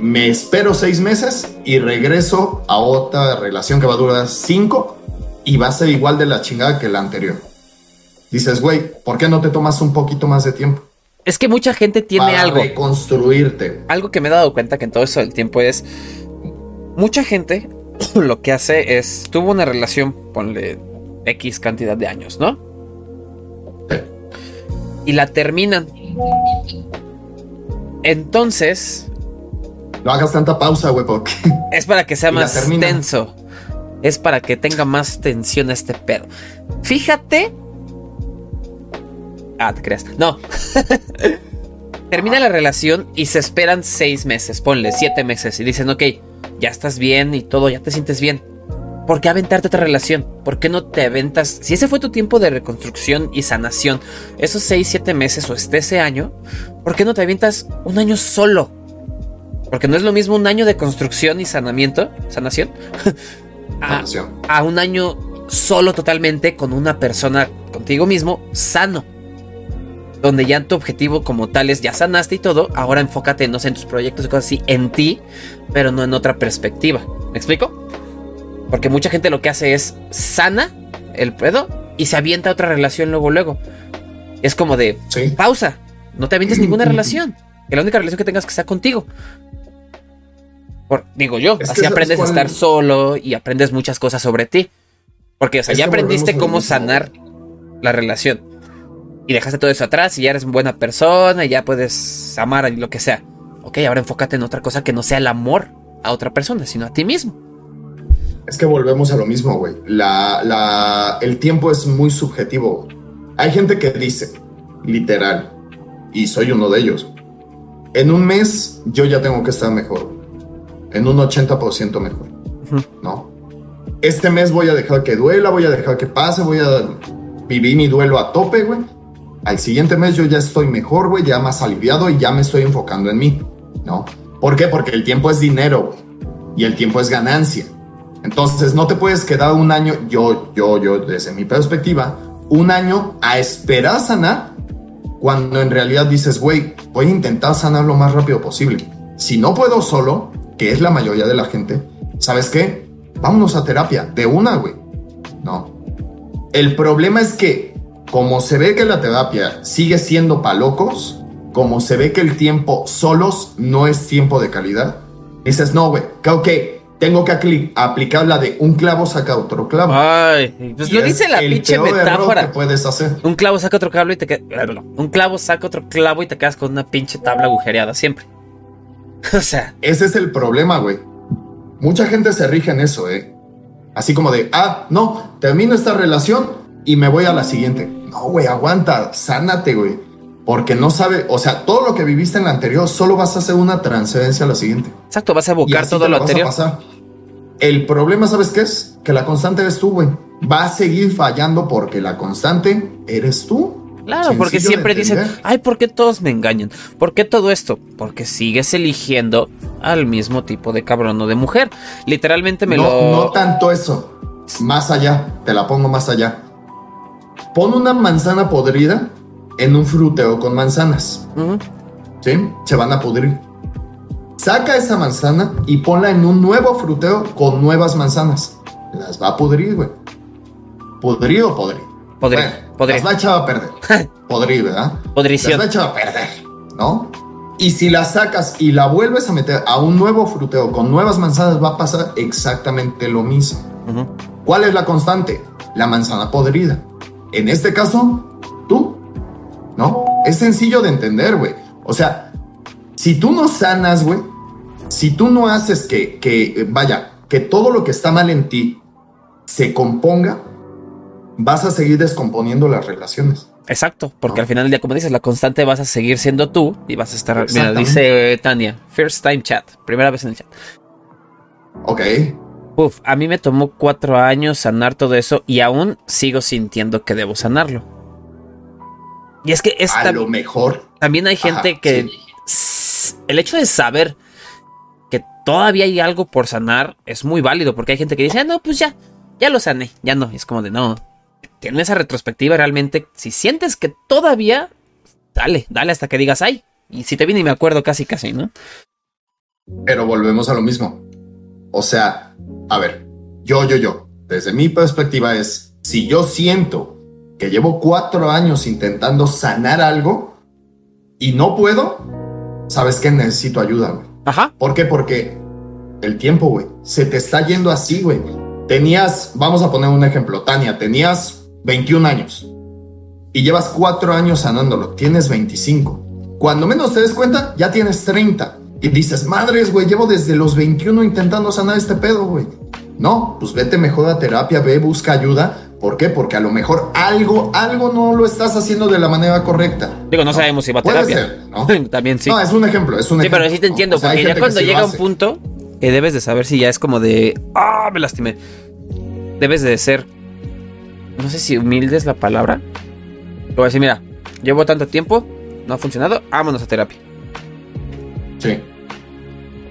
me espero seis meses y regreso a otra relación que va a durar cinco y va a ser igual de la chingada que la anterior. Dices, güey, ¿por qué no te tomas un poquito más de tiempo? Es que mucha gente tiene para algo. Reconstruirte. Algo que me he dado cuenta que en todo eso del tiempo es. Mucha gente [clears throat] lo que hace es. Tuvo una relación, ponle X cantidad de años, ¿no? Y la terminan. Entonces, no hagas tanta pausa, güey, porque. [laughs] Es para que sea más tenso. Es para que tenga más tensión este pedo. Fíjate. Ah, te creas. No. [laughs] Termina la relación y se esperan seis meses, ponle siete meses y dicen, ok, ya estás bien y todo, ya te sientes bien. ¿Por qué aventarte otra relación? ¿Por qué no te aventas? Si ese fue tu tiempo de reconstrucción y sanación, esos seis, siete meses o este ese año, ¿por qué no te avientas un año solo? Porque no es lo mismo un año de construcción y sanamiento, sanación, [laughs] a, un año solo totalmente con una persona contigo mismo sano. Donde ya tu objetivo como tal es ya sanaste y todo, ahora enfócate no sé, en tus proyectos y cosas así, en ti, pero no en otra perspectiva. ¿Me explico? Porque mucha gente lo que hace es sana el pedo y se avienta a otra relación luego, luego. Es como de pausa, no te avientes ninguna [laughs] relación. Que la única relación que tengas que sea contigo digo yo, así aprendes a estar solo y aprendes muchas cosas sobre ti. Porque, o sea, ya aprendiste cómo sanar la relación. Y dejaste todo eso atrás y ya eres buena persona y ya puedes amar y lo que sea. Ok, ahora enfócate en otra cosa que no sea el amor a otra persona, sino a ti mismo. Es que volvemos a lo mismo, güey. La, el tiempo es muy subjetivo. Hay gente que dice, literal, y soy uno de ellos, en un mes yo ya tengo que estar mejor en un 80% mejor, ¿no? Este mes voy a dejar que duela, voy a dejar que pase, voy a vivir mi duelo a tope, güey. Al siguiente mes yo ya estoy mejor, güey, ya más aliviado y ya me estoy enfocando en mí, ¿no? ¿Por qué? Porque el tiempo es dinero, y el tiempo es ganancia. Entonces no te puedes quedar un año, yo, yo, yo, desde mi perspectiva, un año a esperar sanar cuando en realidad dices, güey, voy a intentar sanar lo más rápido posible. Si no puedo solo, que es la mayoría de la gente, ¿sabes qué? Vámonos a terapia, de una, güey. No. El problema es que, como se ve que la terapia sigue siendo para locos, como se ve que el tiempo solos no es tiempo de calidad, dices, no, güey, creo que tengo que aplicar la de un clavo saca otro clavo. Ay, pues lo dice la pinche metáfora. Que puedes hacer. Un clavo saca otro clavo y te quedas. Un clavo saca otro clavo y te quedas con una pinche tabla agujereada siempre. [laughs] O sea. Ese es el problema, güey. Mucha gente se rige en eso, ¿eh? Así como de, ah, no, termino esta relación y me voy a la siguiente. No, güey, aguanta, sánate, güey. Porque no sabe, o sea, todo lo que viviste en la anterior, solo vas a hacer una transferencia a la siguiente. Exacto, vas a evocar todo lo anterior. El problema, ¿sabes qué es? Que la constante eres tú, güey. Va a seguir fallando porque la constante eres tú. Claro, porque siempre dicen, ay, ¿por qué todos me engañan? ¿Por qué todo esto? Porque sigues eligiendo al mismo tipo de cabrón o de mujer. Literalmente me lo... No tanto eso. Más allá, te la pongo más allá. Pon una manzana podrida en un fruteo con manzanas. ¿Sí? Se van a pudrir. Saca esa manzana y ponla en un nuevo fruteo con nuevas manzanas. las va a pudrir, güey. ¿Pudrido o podrir? Podrir, podrir. Las va a echar a perder. [laughs] podrir, ¿verdad? Podrición. Las va a echar a perder, ¿no? Y si la sacas y la vuelves a meter a un nuevo fruteo con nuevas manzanas, va a pasar exactamente lo mismo. ¿Cuál es la constante? La manzana podrida. En este caso, tú, ¿no? Es sencillo de entender, güey. O sea, si tú no sanas, güey, si tú no haces que, que, vaya, que todo lo que está mal en ti se componga, vas a seguir descomponiendo las relaciones. Exacto, porque al final del día, como dices, la constante vas a seguir siendo tú y vas a estar. Mira, dice Tania, first time chat, primera vez en el chat. Ok. Uf, a mí me tomó cuatro años sanar todo eso y aún sigo sintiendo que debo sanarlo. Y es que es a lo mejor. También hay gente que el hecho de saber que todavía hay algo por sanar es muy válido porque hay gente que dice, ah, no, pues ya, ya lo sané, ya no. Es como de no. Tiene esa retrospectiva realmente. Si sientes que todavía, dale, dale hasta que digas, ay. Y si te viene y me acuerdo casi, casi, ¿no? Pero volvemos a lo mismo. O sea, a ver, yo, yo, yo, desde mi perspectiva es, si yo siento que llevo cuatro años intentando sanar algo y no puedo, sabes que necesito ayuda, güey. Ajá. ¿Por qué? Porque el tiempo, güey, se te está yendo así, güey. Tenías, vamos a poner un ejemplo, Tania, tenías 21 años y llevas cuatro años sanándolo, tienes 25. Cuando menos te des cuenta, ya tienes 30 y dices, madres, güey, llevo desde los 21 intentando sanar este pedo, güey. No, pues vete mejor a terapia, ve, busca ayuda. ¿Por qué? Porque a lo mejor algo, algo no lo estás haciendo de la manera correcta. Digo, no, sabemos si va a terapia. ¿no? [laughs] También sí. No, es un ejemplo, es un sí, pero sí te entiendo, porque ya cuando llega un punto que debes de saber si ya es como de, ah, me lastimé. Debes de ser, no sé si humilde es la palabra. A decir, mira, llevo tanto tiempo, no ha funcionado, vámonos a terapia. Sí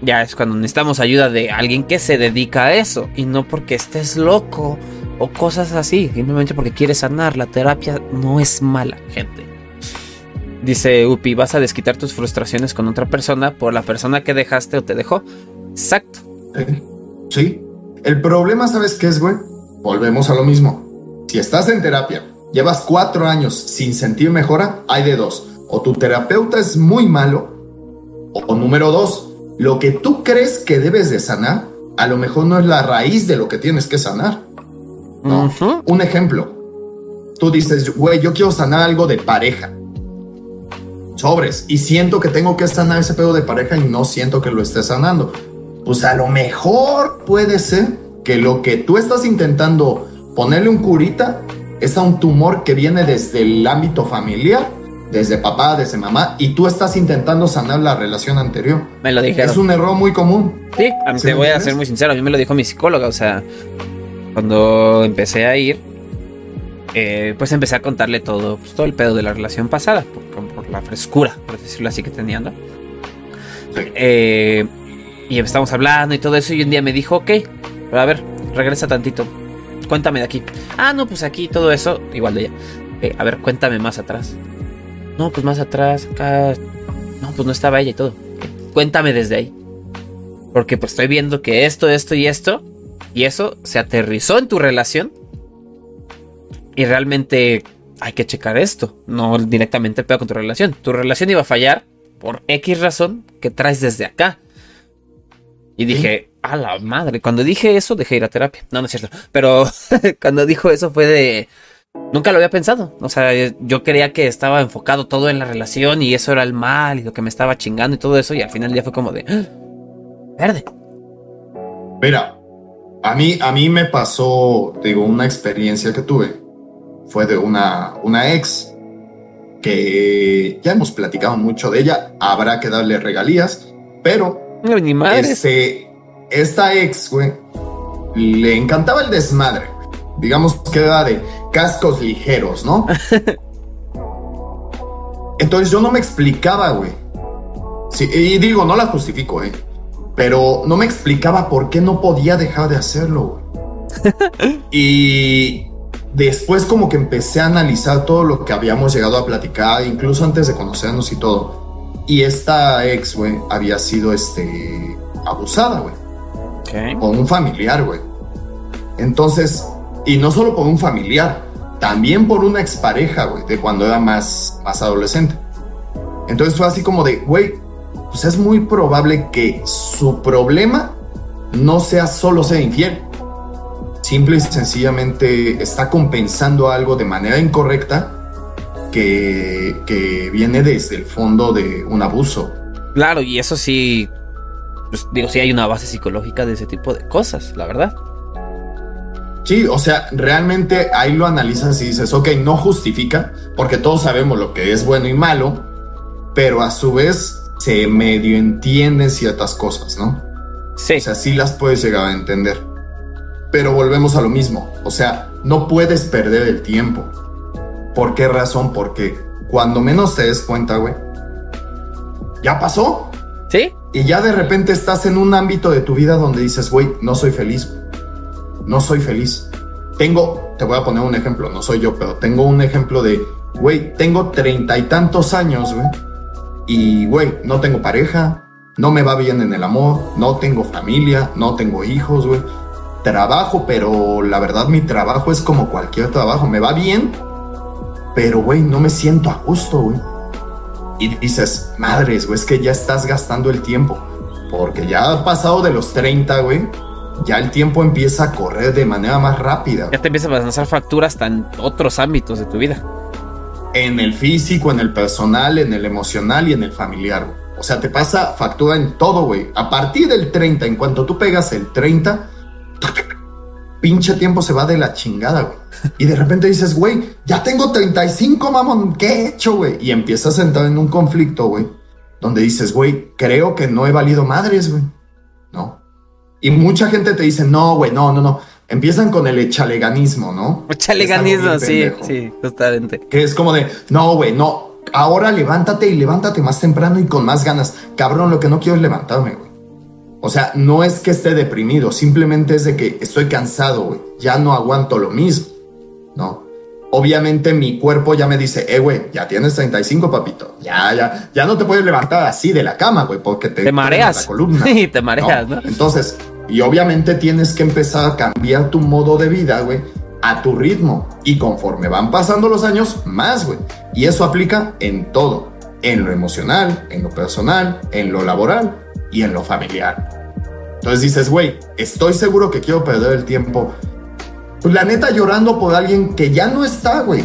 ya es cuando necesitamos ayuda de alguien que se dedica a eso y no porque estés loco o cosas así, simplemente porque quieres sanar. La terapia no es mala, gente. Dice Upi, vas a desquitar tus frustraciones con otra persona por la persona que dejaste o te dejó. Exacto. Sí. El problema, ¿sabes qué es, güey? Volvemos a lo mismo. Si estás en terapia, llevas cuatro años sin sentir mejora, hay de dos. O tu terapeuta es muy malo, o número dos, lo que tú crees que debes de sanar, a lo mejor no es la raíz de lo que tienes que sanar. ¿no? Un ejemplo. Tú dices, güey, yo quiero sanar algo de pareja. Sobres. Y siento que tengo que sanar ese pedo de pareja y no siento que lo esté sanando. Pues a lo mejor puede ser que lo que tú estás intentando ponerle un curita es a un tumor que viene desde el ámbito familiar desde papá, desde mamá, y tú estás intentando sanar la relación anterior. Me lo dijeron. Es un error muy común. Sí, te voy a ser muy sincero, a mí me lo dijo mi psicóloga, o sea, cuando empecé a ir, eh, pues empecé a contarle todo, pues, todo el pedo de la relación pasada, por, la frescura, por decirlo así, que tenía, ¿no? Sí. Eh, y estamos hablando y todo eso, y un día me dijo, ok, pero a ver, regresa tantito, cuéntame de aquí. Ah, no, pues aquí todo eso, igual de ella. Eh, a ver, cuéntame más atrás. No, pues más atrás, acá. No, pues no estaba ella y todo. Cuéntame desde ahí. Porque pues estoy viendo que esto, esto y esto. Y eso se aterrizó en tu relación. Y realmente hay que checar esto. No directamente el con tu relación. Tu relación iba a fallar por X razón que traes desde acá. Y dije, a la madre. Cuando dije eso, dejé ir a terapia. No, no es cierto. Pero [laughs] cuando dijo eso fue de. Nunca lo había pensado. O sea, yo creía que estaba enfocado todo en la relación y eso era el mal y lo que me estaba chingando y todo eso. Y al final ya fue como de ¡Ah! verde. Mira, a mí, a mí me pasó, digo, una experiencia que tuve. Fue de una, una ex que ya hemos platicado mucho de ella. Habrá que darle regalías, pero ni madre. Este, esta ex, güey, le encantaba el desmadre digamos que era de cascos ligeros, ¿no? [laughs] Entonces yo no me explicaba, güey. Sí, y digo, no la justifico, ¿eh? Pero no me explicaba por qué no podía dejar de hacerlo, güey. [laughs] y después como que empecé a analizar todo lo que habíamos llegado a platicar, incluso antes de conocernos y todo. Y esta ex, güey, había sido, este, abusada, güey. Con un familiar, güey Entonces, y no solo por un familiar, también por una expareja, güey, de cuando era más, más adolescente. Entonces fue así como de, güey, pues es muy probable que su problema no sea solo ser infiel. Simple y sencillamente está compensando algo de manera incorrecta que, que viene desde el fondo de un abuso. Claro, y eso sí, pues, digo, sí hay una base psicológica de ese tipo de cosas, la verdad. Sí, o sea, realmente ahí lo analizas y dices, ok, no justifica, porque todos sabemos lo que es bueno y malo, pero a su vez se medio entienden ciertas cosas, ¿no? Sí. O sea, sí las puedes llegar a entender. Pero volvemos a lo mismo, o sea, no puedes perder el tiempo. ¿Por qué razón? Porque cuando menos te des cuenta, güey, ya pasó. ¿Sí? Y ya de repente estás en un ámbito de tu vida donde dices, güey, no soy feliz. No soy feliz. Tengo, te voy a poner un ejemplo, no soy yo, pero tengo un ejemplo de, güey, tengo treinta y tantos años, güey. Y, güey, no tengo pareja, no me va bien en el amor, no tengo familia, no tengo hijos, güey. Trabajo, pero la verdad mi trabajo es como cualquier trabajo. Me va bien, pero, güey, no me siento a gusto, güey. Y dices, madres, güey, es que ya estás gastando el tiempo. Porque ya ha pasado de los 30, güey. Ya el tiempo empieza a correr de manera más rápida. Ya te empiezan a lanzar facturas hasta en otros ámbitos de tu vida. En el físico, en el personal, en el emocional y en el familiar. güey. O sea, te pasa factura en todo, güey. A partir del 30, en cuanto tú pegas el 30, pinche tiempo se va de la chingada, güey. Y de repente dices, güey, ya tengo 35, mamón, ¿qué he hecho, güey? Y empiezas a entrar en un conflicto, güey, donde dices, güey, creo que no he valido madres, güey. ¿No? Y mucha gente te dice, no, güey, no, no, no. Empiezan con el echaleganismo, ¿no? Chaleganismo, sí, pendejo. sí, justamente. Que es como de, no, güey, no. Ahora levántate y levántate más temprano y con más ganas. Cabrón, lo que no quiero es levantarme, güey. O sea, no es que esté deprimido, simplemente es de que estoy cansado, güey. Ya no aguanto lo mismo, ¿no? Obviamente mi cuerpo ya me dice, eh, güey, ya tienes 35, papito. Ya, ya, ya no te puedes levantar así de la cama, güey, porque te, mareas. la columna. [laughs] Sí, te mareas, ¿no? Entonces, y obviamente tienes que empezar a cambiar tu modo de vida, güey, a tu ritmo. Y conforme van pasando los años, más, güey. Y eso aplica en todo. En lo emocional, en lo personal, en lo laboral y en lo familiar. Entonces dices, güey, estoy seguro que quiero perder el tiempo. Pues la neta llorando por alguien que ya no está, güey.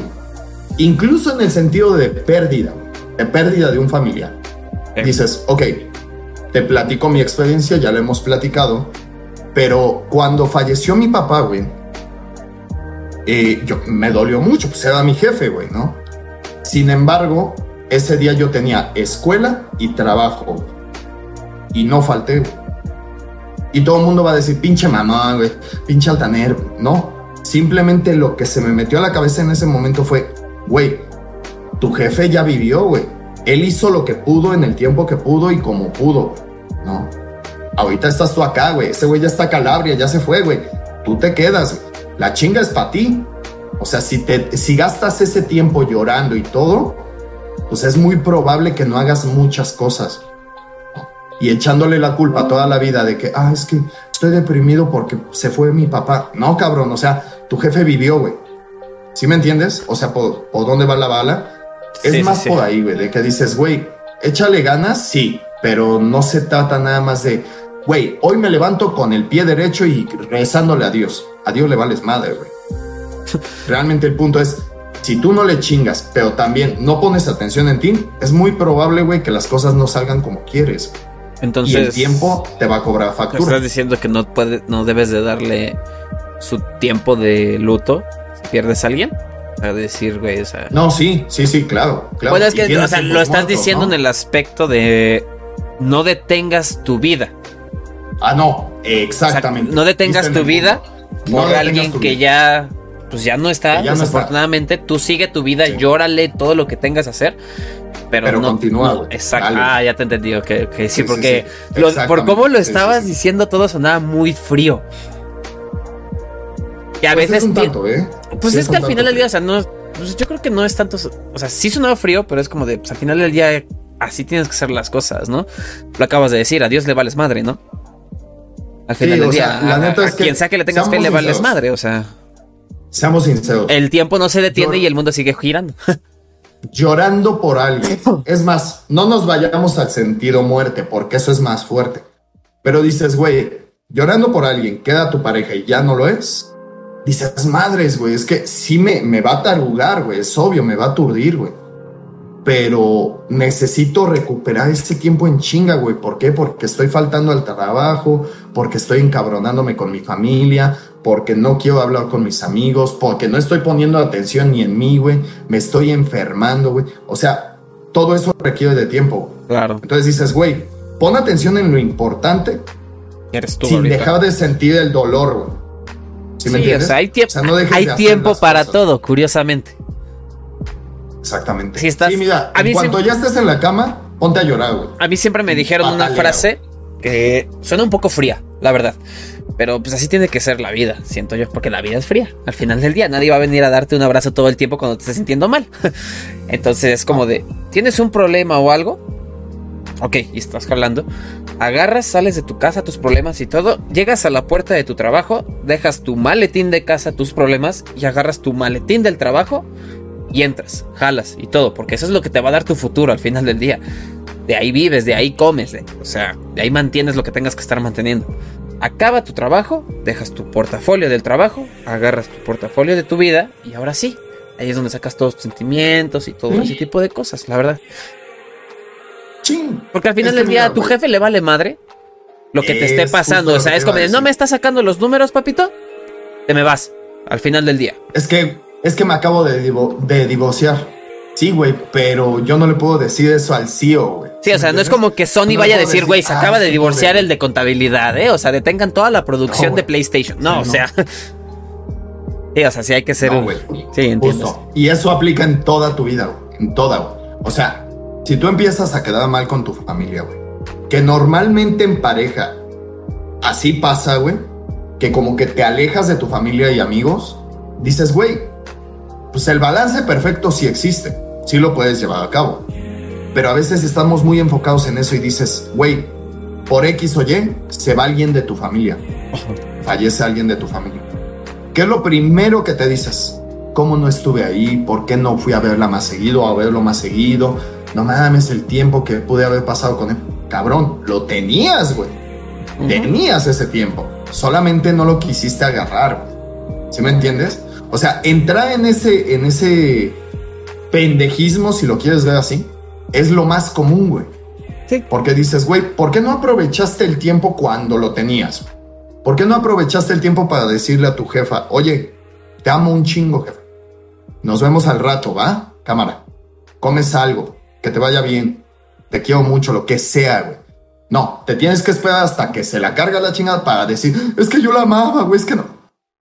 Incluso en el sentido de pérdida, de pérdida de un familiar. Dices, ok, te platico mi experiencia, ya lo hemos platicado, pero cuando falleció mi papá, güey, eh, yo, me dolió mucho, pues era mi jefe, güey, ¿no? Sin embargo, ese día yo tenía escuela y trabajo, güey, y no falté, güey. Y todo el mundo va a decir, pinche mamá, güey, pinche altanero, no. Simplemente lo que se me metió a la cabeza en ese momento fue, güey, tu jefe ya vivió, güey. Él hizo lo que pudo en el tiempo que pudo y como pudo, ¿no? Ahorita estás tú acá, güey. Ese güey ya está Calabria, ya se fue, güey. Tú te quedas. La chinga es para ti. O sea, si, te, si gastas ese tiempo llorando y todo, pues es muy probable que no hagas muchas cosas. Y echándole la culpa toda la vida de que, ah, es que estoy deprimido porque se fue mi papá. No, cabrón, o sea, tu jefe vivió, güey. ¿Sí me entiendes? O sea, ¿por, por dónde va la bala? Es Sí, más sí. por ahí, güey, de que dices, güey, échale ganas, sí, pero no se trata nada más de, güey, hoy me levanto con el pie derecho y rezándole a Dios. A Dios le vales madre, güey. [laughs] Realmente el punto es, si tú no le chingas, pero también no pones atención en ti, es muy probable, güey, que las cosas no salgan como quieres. Entonces. y el tiempo te va a cobrar Estás factura. diciendo que no puede, no debes de darle su tiempo de luto si pierdes a alguien. Sea, decir, güey, o sea. No, sí, sí, sí, claro. claro. Bueno, es que, tienes o sea, lo estás muertos, diciendo ¿no? en el aspecto de no detengas tu vida. Ah, no, O sea, exactamente. no detengas tu vida por No alguien que vida. ya pues ya no está, ya no está. desafortunadamente, tú sigue tu vida, Sí. llórale todo lo que tengas que hacer, pero, Pero no, continúa, no, exacto. Dale. Ah, ya te entendí, ok, ok, sí, porque sí. lo- por cómo lo estabas diciendo todo sonaba muy frío. Que a Pues veces es un ti- tanto, ¿eh? pues Sí es que al final del día, o sea, no, pues yo creo que no es tanto, o sea, sí sonaba frío, pero es como de, pues al final del día así tienes que hacer las cosas, ¿no? Lo acabas de decir, a Dios le vales madre, ¿no? Al final Sí, del día, sea, la a- neta a es que quien sea que le tengas fe le vales madre, o sea, Seamos sinceros. el tiempo no se detiene y el mundo sigue girando. [laughs] llorando por alguien. Es más, no nos vayamos al sentido muerte, porque eso es más fuerte. Pero dices, güey, llorando por alguien, queda tu pareja y ya no lo es. Dices, madres, güey, es que sí me, me va a tarugar, güey, es obvio, me va a aturdir, güey. Pero necesito recuperar ese tiempo en chinga, güey. ¿Por qué? Porque estoy faltando al trabajo, porque estoy encabronándome con mi familia, porque no quiero hablar con mis amigos, porque no estoy poniendo atención ni en mí, güey. Me estoy enfermando, güey. O sea, todo eso requiere de tiempo. Claro, Entonces dices, güey, pon atención en lo importante eres tú sin ahorita. dejar de sentir el dolor, güey. ¿Sí, me Sí, o entiendes? sea, hay tiempo, O sea, no dejes hay de hacer tiempo las para cosas. todo, curiosamente. Exactamente. Si estás- Sí, mira, a mí en cuanto ya estés en la cama, ponte a llorar, güey. A mí siempre me dijeron una frase que suena un poco fría, la verdad. Pero pues así tiene que ser la vida, siento yo, porque la vida es fría. Al final del día nadie va a venir a darte un abrazo todo el tiempo cuando te estés sintiendo mal. [laughs] Entonces es como de, ¿tienes un problema o algo? Ok, y estás hablando. Agarras, sales de tu casa, tus problemas y todo. Llegas a la puerta de tu trabajo, dejas tu maletín de casa, tus problemas, y agarras tu maletín del trabajo y entras, jalas y todo, porque eso es lo que te va a dar tu futuro al final del día. De ahí vives, de ahí comes, o sea, de ahí mantienes lo que tengas que estar manteniendo. Acaba tu trabajo, dejas tu portafolio del trabajo, agarras tu portafolio de tu vida y ahora sí, ahí es donde sacas todos tus sentimientos y todo ese tipo de cosas, la verdad. Porque al final del día a tu jefe le vale madre lo que te esté Es pasando. O sea, es como de, no me estás sacando los números, papito, te me vas al final del día. Es que, es que me acabo de, divo- de divorciar. Sí, güey, pero yo no le puedo decir eso al CEO, güey. Sí, o sea, no es como que Sony No vaya a decir, güey, se ah, acaba de divorciar el de contabilidad, ¿eh? O sea, detengan toda la producción No, de. PlayStation. No, o sea. [laughs] sí, o sea, sí hay que ser. Güey. Sí, entiendes. Justo. Y eso aplica en toda tu vida, güey. En toda, güey. O sea, si tú empiezas a quedar mal con tu familia, güey. Que normalmente en pareja así pasa, güey. Que como que te alejas de tu familia y amigos. Dices, güey, pues el balance perfecto sí existe. Sí lo puedes llevar a cabo. Pero a veces estamos muy enfocados en eso y dices, güey, por X o Y se va alguien de tu familia. Fallece alguien de tu familia. ¿Qué es lo primero que te dices? ¿Cómo no estuve ahí? ¿Por qué no fui a verla más seguido o a verlo más seguido? No mames el tiempo que pude haber pasado con él. Cabrón, lo tenías, güey. Ujú. Tenías ese tiempo. Solamente no lo quisiste agarrar. güey. ¿Sí me entiendes? O sea, entrar en ese, en ese pendejismo, si lo quieres ver así, es lo más común, güey. Sí. Porque dices, güey, ¿por qué no aprovechaste el tiempo cuando lo tenías? ¿Por qué no aprovechaste el tiempo para decirle a tu jefa, oye, te amo un chingo, jefa? Nos vemos al rato, ¿va? Cámara. Comes algo, que te vaya bien. Te quiero mucho, lo que sea, güey. No, te tienes que esperar hasta que se la carga la chingada para decir, es que yo la amaba, güey, es que no.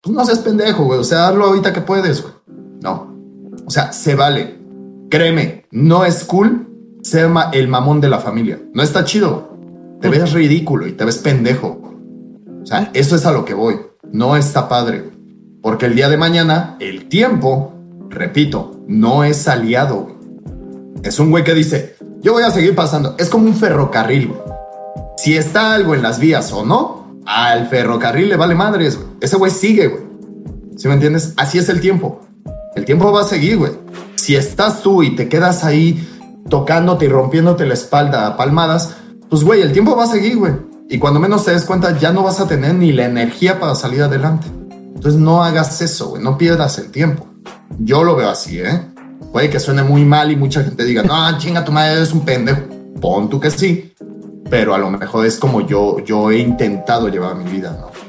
Pues no seas pendejo, güey. O sea, hazlo ahorita que puedes, güey. No. O sea, se vale. Créeme, no es cool ser ma- el mamón de la familia. No está chido. Te ves ridículo y te ves pendejo. O sea, eso es a lo que voy. No está padre. Porque el día de mañana, el tiempo, repito, no es aliado. Es un güey que dice, yo voy a seguir pasando. Es como un ferrocarril, güey. Si está algo en las vías o no, al ferrocarril le vale madres, güey. Ese güey sigue, güey. ¿Sí me entiendes? Así es el tiempo. El tiempo va a seguir, güey. Si estás tú y te quedas ahí tocándote y rompiéndote la espalda a palmadas, pues, güey, el tiempo va a seguir, güey. Y cuando menos te des cuenta, ya no vas a tener ni la energía para salir adelante. Entonces, no hagas eso, güey. No pierdas el tiempo. Yo lo veo así, ¿eh? Puede que suene muy mal y mucha gente diga, no, [laughs] chinga, tu madre eres un pendejo. Pon tú que sí. Pero a lo mejor es como yo, yo he intentado llevar mi vida, ¿no?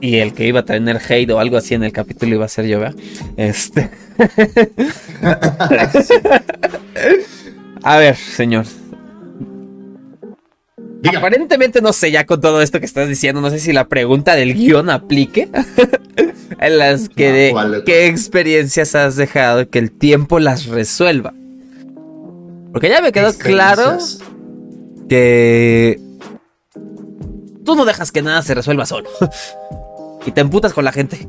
Y el que iba a tener hate o algo así en el capítulo iba a ser yo, ¿verdad? Este. [laughs] a ver, señor. Diga. Aparentemente no sé ya con todo esto que estás diciendo, no sé si la pregunta del guion aplique. [laughs] en las que No, de qué experiencias has dejado que el tiempo las resuelva. Porque ya me quedó claro que tú no dejas que nada se resuelva solo. [laughs] y te emputas con la gente.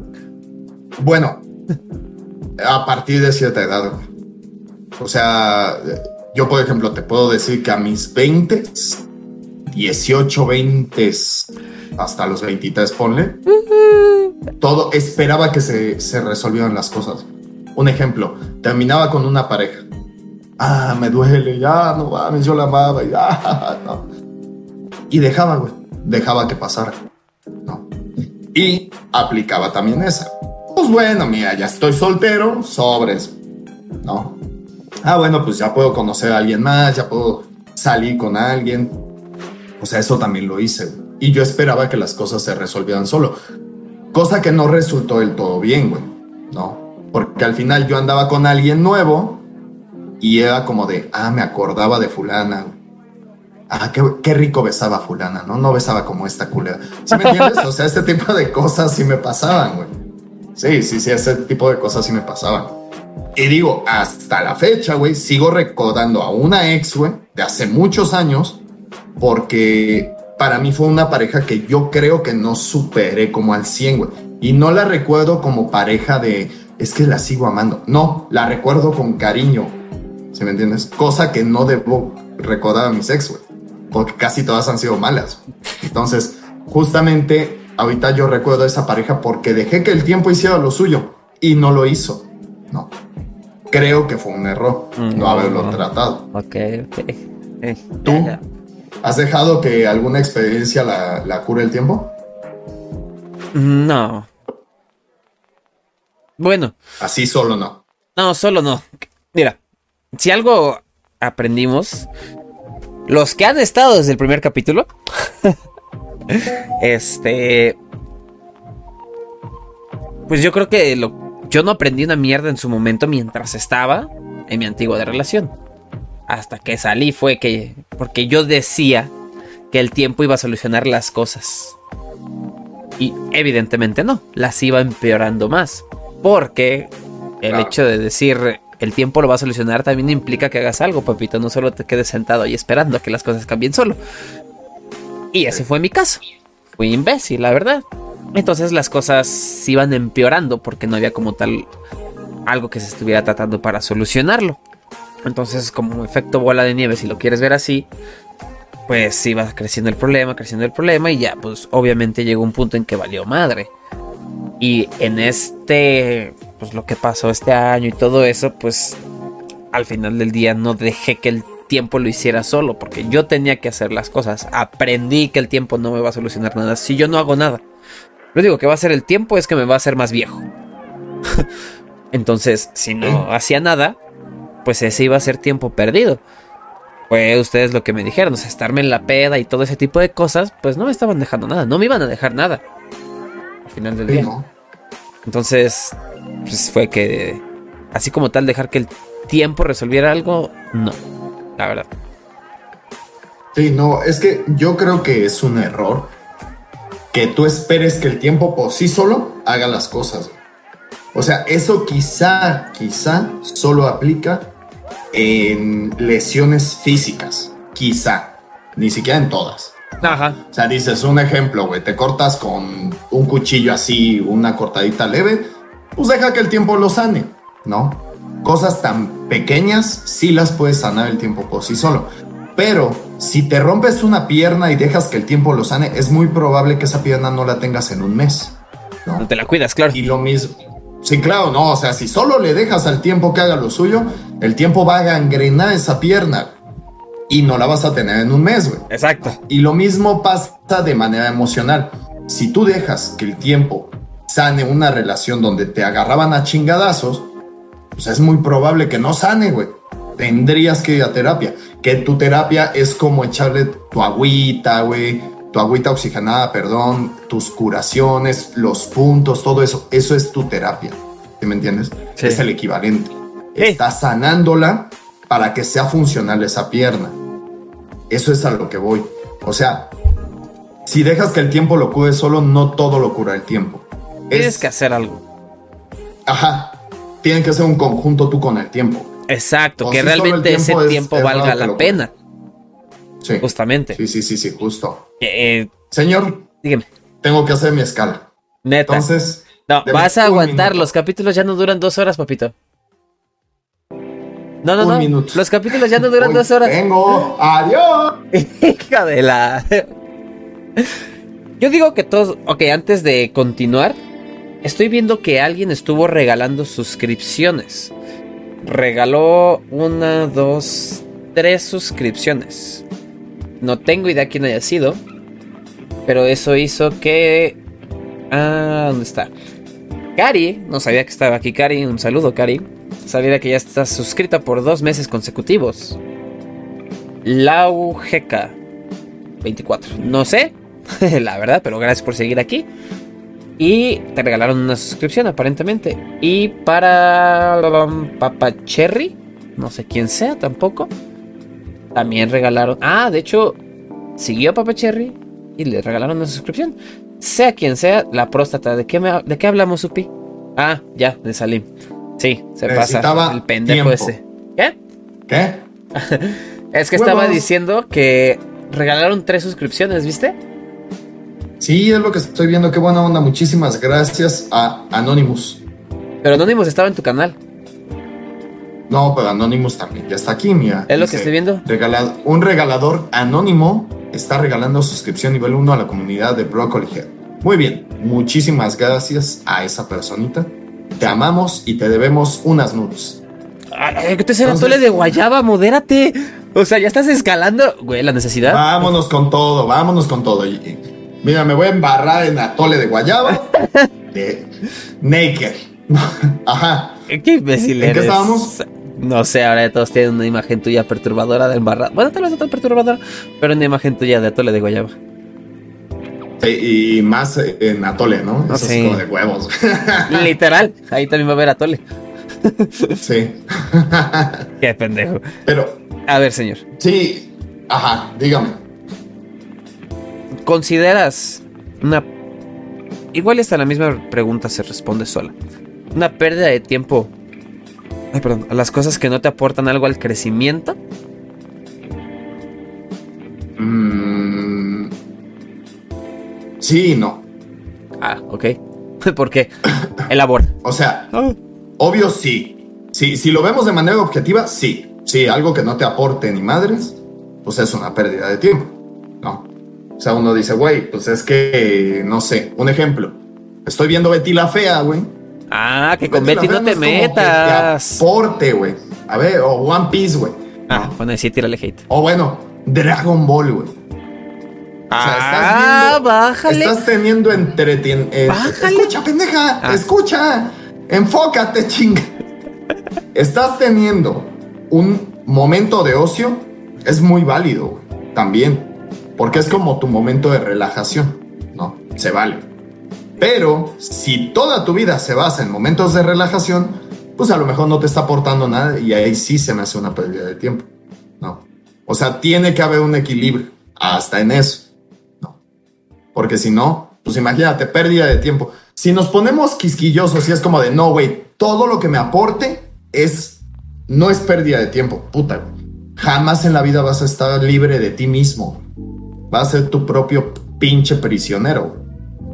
Bueno, a partir de cierta edad, güey. O sea, yo por ejemplo te puedo decir que a mis 20, 18, 20, hasta los 23, ponle, todo esperaba que se, se resolvieran las cosas. Un ejemplo, terminaba con una pareja. Ah, me duele, ya, no mames, yo la amaba, ya, [laughs] no. Y dejaba, güey, dejaba que pasara, ¿no? Y aplicaba también esa. Pues bueno, mira, ya estoy soltero, sobres, ¿no? Ah, bueno, pues ya puedo conocer a alguien más, ya puedo salir con alguien. O sea, eso también lo hice. güey. Y yo esperaba que las cosas se resolvieran solo. Cosa que no resultó del todo bien, güey. No. Porque al final yo andaba con alguien nuevo y era como de, ah, me acordaba de fulana. Ah, qué, rico besaba a fulana, ¿no? No besaba como esta culera. ¿Sí me entiendes? O sea, este tipo de cosas sí me pasaban, güey. Sí, sí, sí, ese tipo de cosas sí me pasaban. Y digo, hasta la fecha, güey, sigo recordando a una ex, güey, de hace muchos años, porque para mí fue una pareja que yo creo que no superé como al 100, güey. Y no la recuerdo como pareja de, es que la sigo amando. No, la recuerdo con cariño. ¿Sí me entiendes? Cosa que no debo recordar a mis ex, güey. Porque casi todas han sido malas. Entonces, justamente ahorita yo recuerdo a esa pareja porque dejé que el tiempo hiciera lo suyo y no lo hizo. No. Creo que fue un error no haberlo tratado. Ok, ok. Eh, ¿Tú? ya, ya. ¿Has dejado que alguna experiencia la, la cure el tiempo? No. Bueno, Así solo no. no, solo no. Mira, si algo aprendimos, los que han estado desde el primer capítulo, [laughs] este, pues yo creo que lo, yo no aprendí una mierda en su momento mientras estaba en mi antigua relación. Hasta que salí fue que, porque yo decía que el tiempo iba a solucionar las cosas. Y evidentemente no, las iba empeorando más. Porque el Claro. hecho de decir el tiempo lo va a solucionar también implica que hagas algo, papito. No solo te quedes sentado ahí esperando a que las cosas cambien solo. Y ese fue mi caso. Fui imbécil, la verdad. Entonces las cosas iban empeorando porque no había como tal algo que se estuviera tratando para solucionarlo. Entonces, como efecto bola de nieve, si lo quieres ver así, pues iba creciendo el problema, creciendo el problema y ya, pues obviamente llegó un punto en que valió madre. Y en este, pues lo que pasó este año y todo eso, pues al final del día no dejé que el tiempo lo hiciera solo, porque yo tenía que hacer las cosas. Aprendí que el tiempo no me va a solucionar nada si yo no hago nada. Lo único que va a hacer el tiempo es que me va a hacer más viejo. [laughs] Entonces, si no hacía nada, pues ese iba a ser tiempo perdido. Fue ustedes lo que me dijeron, o sea, estarme en la peda y todo ese tipo de cosas, pues no me estaban dejando nada, no me iban a dejar nada. Al final del día. Entonces, pues fue que, así como tal, dejar que el tiempo resolviera algo, no, la verdad. Sí, no, es que yo creo que es un error que tú esperes que el tiempo por sí solo haga las cosas. O sea, eso quizá, quizá solo aplica en lesiones físicas. Quizá. Ni siquiera en todas. Ajá. O sea, dices un ejemplo, güey, te cortas con cuchillo así, una cortadita leve, pues deja que el tiempo lo sane, ¿no? Cosas tan pequeñas sí las puedes sanar el tiempo por sí solo. Pero si te rompes una pierna y dejas que el tiempo lo sane, es muy probable que esa pierna no la tengas en un mes, No ¿no? te la cuidas, claro. Y lo mismo. Sí, claro, no, o sea, si solo le dejas al tiempo que haga lo suyo, el tiempo va a gangrenar esa pierna y no la vas a tener en un mes, güey. Exacto. Y lo mismo pasa de manera emocional. Si tú dejas que el tiempo sane una relación donde te agarraban a chingadazos, pues es muy probable que no sane, güey. Tendrías que ir a terapia. Que tu terapia es como echarle tu agüita, güey. Tu agüita oxigenada, perdón. Tus curaciones, los puntos, todo eso. Eso es tu terapia. ¿Sí me entiendes? Sí. Es el equivalente. Sí. Estás sanándola para que sea funcional esa pierna. Eso es a lo que voy. O sea, si dejas que el tiempo lo cure solo, no todo lo cura el tiempo. Tienes Es, que hacer algo. ajá, tiene que ser un conjunto tú con el tiempo. Exacto, O que si realmente ese tiempo es- tiempo es valga la pena, Sí, justamente. sí, sí, sí, sí, justo. Eh, eh, Señor, dígame, tengo que hacer mi escala. neta. Entonces, no, vas a aguantar, minuto. los capítulos ya no duran dos horas, papito. No, no, Un no. minuto. Los capítulos ya no duran Hoy dos horas. Tengo, adiós. [laughs] Hija de la. Yo digo que todos. Ok, antes de continuar, estoy viendo que alguien estuvo regalando suscripciones. Regaló una, dos, tres suscripciones. No tengo idea quién haya sido. Pero eso hizo que. Ah, ¿dónde está? Cari, no sabía que estaba aquí Cari. Un saludo, Cari. Sabía que ya está suscrita por dos meses consecutivos. Lau GK 24. No sé, [laughs] la verdad, pero gracias por seguir aquí. Y te regalaron una suscripción aparentemente. Y para Papa Cherry, no sé quién sea tampoco. También regalaron. Ah, de hecho, siguió a Papa Cherry y le regalaron una suscripción. Sea quien sea, la próstata. ¿De qué, me, de qué hablamos, Supi? Ah, ya, de Salim. Sí, se pasa el pendejo ese. ¿Qué? ¿Qué? [laughs] es que estaba diciendo que regalaron tres suscripciones, ¿viste? Sí, es lo que estoy viendo. Qué buena onda. Muchísimas gracias a Anonymous. Pero Anonymous estaba en tu canal. No, pero Anonymous también ya está aquí, mira. Es lo que estoy viendo. Regalado, un regalador anónimo está regalando suscripción nivel 1 a la comunidad de Broccoli Head. Muy bien, muchísimas gracias a esa personita. Te amamos y te debemos unas nudes. Ay, ¿Qué te será tole de guayaba? Modérate. O sea, ya estás escalando, güey, la necesidad. Vámonos con todo, vámonos con todo. Mira, me voy a embarrar en atole de guayaba. [laughs] de naked. [laughs] Ajá. Qué imbécil ¿En qué estábamos? No sé, ahora todos tienen una imagen tuya perturbadora de embarrada. Bueno, tal vez no tan perturbadora, pero una imagen tuya de atole de guayaba. y más en atole, ¿no? Eso es como de huevos. [laughs] Literal, ahí también va a haber atole. sí. Qué pendejo. Pero. A ver, señor. Sí. Ajá, dígame. ¿Consideras una... Igual hasta la misma pregunta se responde sola. Una pérdida de tiempo... Ay, perdón. A las cosas que no te aportan algo al crecimiento. Mm, sí y no. Ah, ok. [laughs] ¿Por qué? [coughs] Elabora. o sea, ah. obvio sí. sí. Si lo vemos de manera objetiva, sí. Sí, algo que no te aporte ni madres, pues es una pérdida de tiempo. O sea, uno dice, güey, pues es que, no sé, un ejemplo. Estoy viendo Betty la Fea, güey. Ah, que con Betty, no te metas. te aporte, güey. A ver, o One Piece, güey. Ah, bueno, sí, tírale hate. O bueno, Dragon Ball, güey. O sea, ah, estás bájale. Estás teniendo entretenimiento. Eh, escucha, pendeja. Ah. Escucha. Enfócate, chinga. estás teniendo un momento de ocio. Es muy válido, güey. También. Porque es como tu momento de relajación, ¿no? Se vale. Pero si toda tu vida se basa en momentos de relajación, pues a lo mejor no te está aportando nada y ahí sí se me hace una pérdida de tiempo, ¿no? O sea, tiene que haber un equilibrio, hasta en eso, ¿no? Porque si no, pues imagínate, pérdida de tiempo. Si nos ponemos quisquillosos y es como de, no, güey, todo lo que me aporte es, no es pérdida de tiempo, puta, Jamás en la vida vas a estar libre de ti mismo va a ser tu propio pinche prisionero.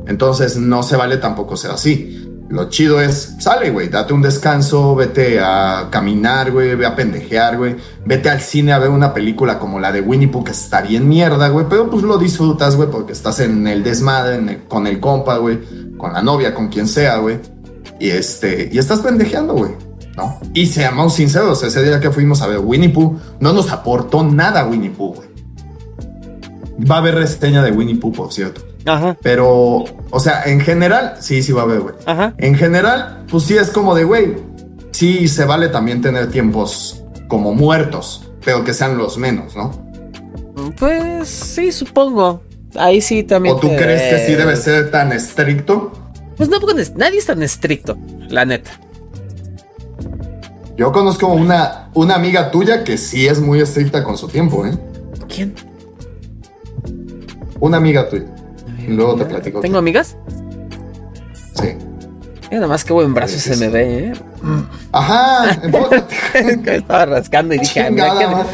Entonces no se vale tampoco ser así. Lo chido es, sale, güey, date un descanso, vete a caminar, güey, ve a pendejear, güey. Vete al cine a ver una película como la de Winnie Pooh, que está bien mierda, güey, pero pues lo disfrutas, güey, porque estás en el desmadre, con el compa, güey, con la novia, con quien sea, güey. Y este, y estás pendejeando, güey, ¿no? Y seamos sinceros, ese día que fuimos a ver Winnie Pooh, no nos aportó nada Winnie Pooh, güey. Va a haber reseña de Winnie Pooh, por cierto. Ajá. Pero, o sea, en general, sí, sí va a haber, güey. Ajá. En general, pues sí es como de, güey, sí se vale también tener tiempos como muertos, pero que sean los menos, ¿no? Pues sí, supongo. Ahí sí también. ¿O tú crees que sí debe ser tan estricto? Pues no, porque nadie es tan estricto, la neta. Yo conozco una, una amiga tuya que sí es muy estricta con su tiempo, ¿eh? ¿Quién? Una amiga tuya. Y luego te platico. ¿Tengo amigas? Sí. Mira nada más que buen brazo se me ve, ¿eh? Ajá, [laughs] Estaba rascando y dije, mira,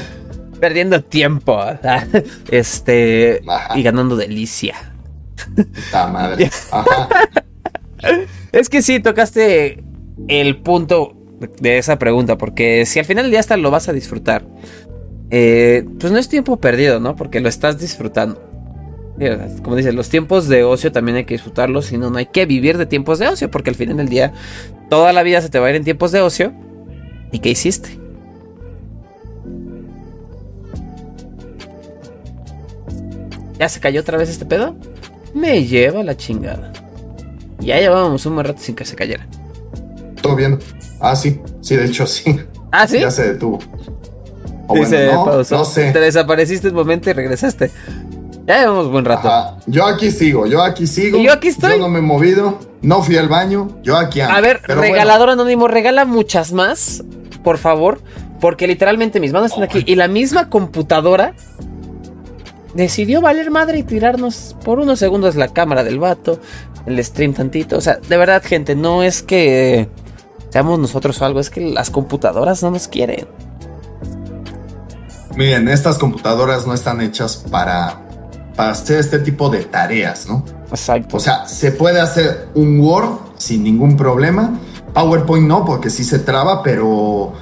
perdiendo tiempo. este. Y ganando delicia. La madre. Ajá. [laughs] es que sí, tocaste el punto de esa pregunta, porque si al final del día hasta lo vas a disfrutar, eh, pues no es tiempo perdido, ¿no? Porque lo estás disfrutando. Como dice, los tiempos de ocio también hay que disfrutarlos, si no, no hay que vivir de tiempos de ocio, porque al final del día toda la vida se te va a ir en tiempos de ocio. ¿Y qué hiciste? ¿Ya se cayó otra vez este pedo? Me lleva la chingada. Ya llevábamos un buen rato sin que se cayera. Todo bien. Ah, sí. Sí, de hecho sí. Ah, sí. Ya se detuvo. O bueno, no, sé. Te desapareciste un momento y regresaste. Ya llevamos buen rato. Yo aquí sigo, yo aquí sigo. Y yo aquí estoy. Yo no me he movido, no fui al baño, yo aquí ando. A ver, regalador anónimo, regala muchas más, por favor. Porque literalmente mis manos están aquí. Y la misma computadora decidió valer madre y tirarnos por unos segundos la cámara del vato, el stream tantito. O sea, de verdad, gente, no es que seamos nosotros o algo, es que las computadoras no nos quieren. Miren, estas computadoras no están hechas para, para hacer este tipo de tareas, ¿no? Exacto. O sea, se puede hacer un Word sin ningún problema. PowerPoint no, porque sí se traba, pero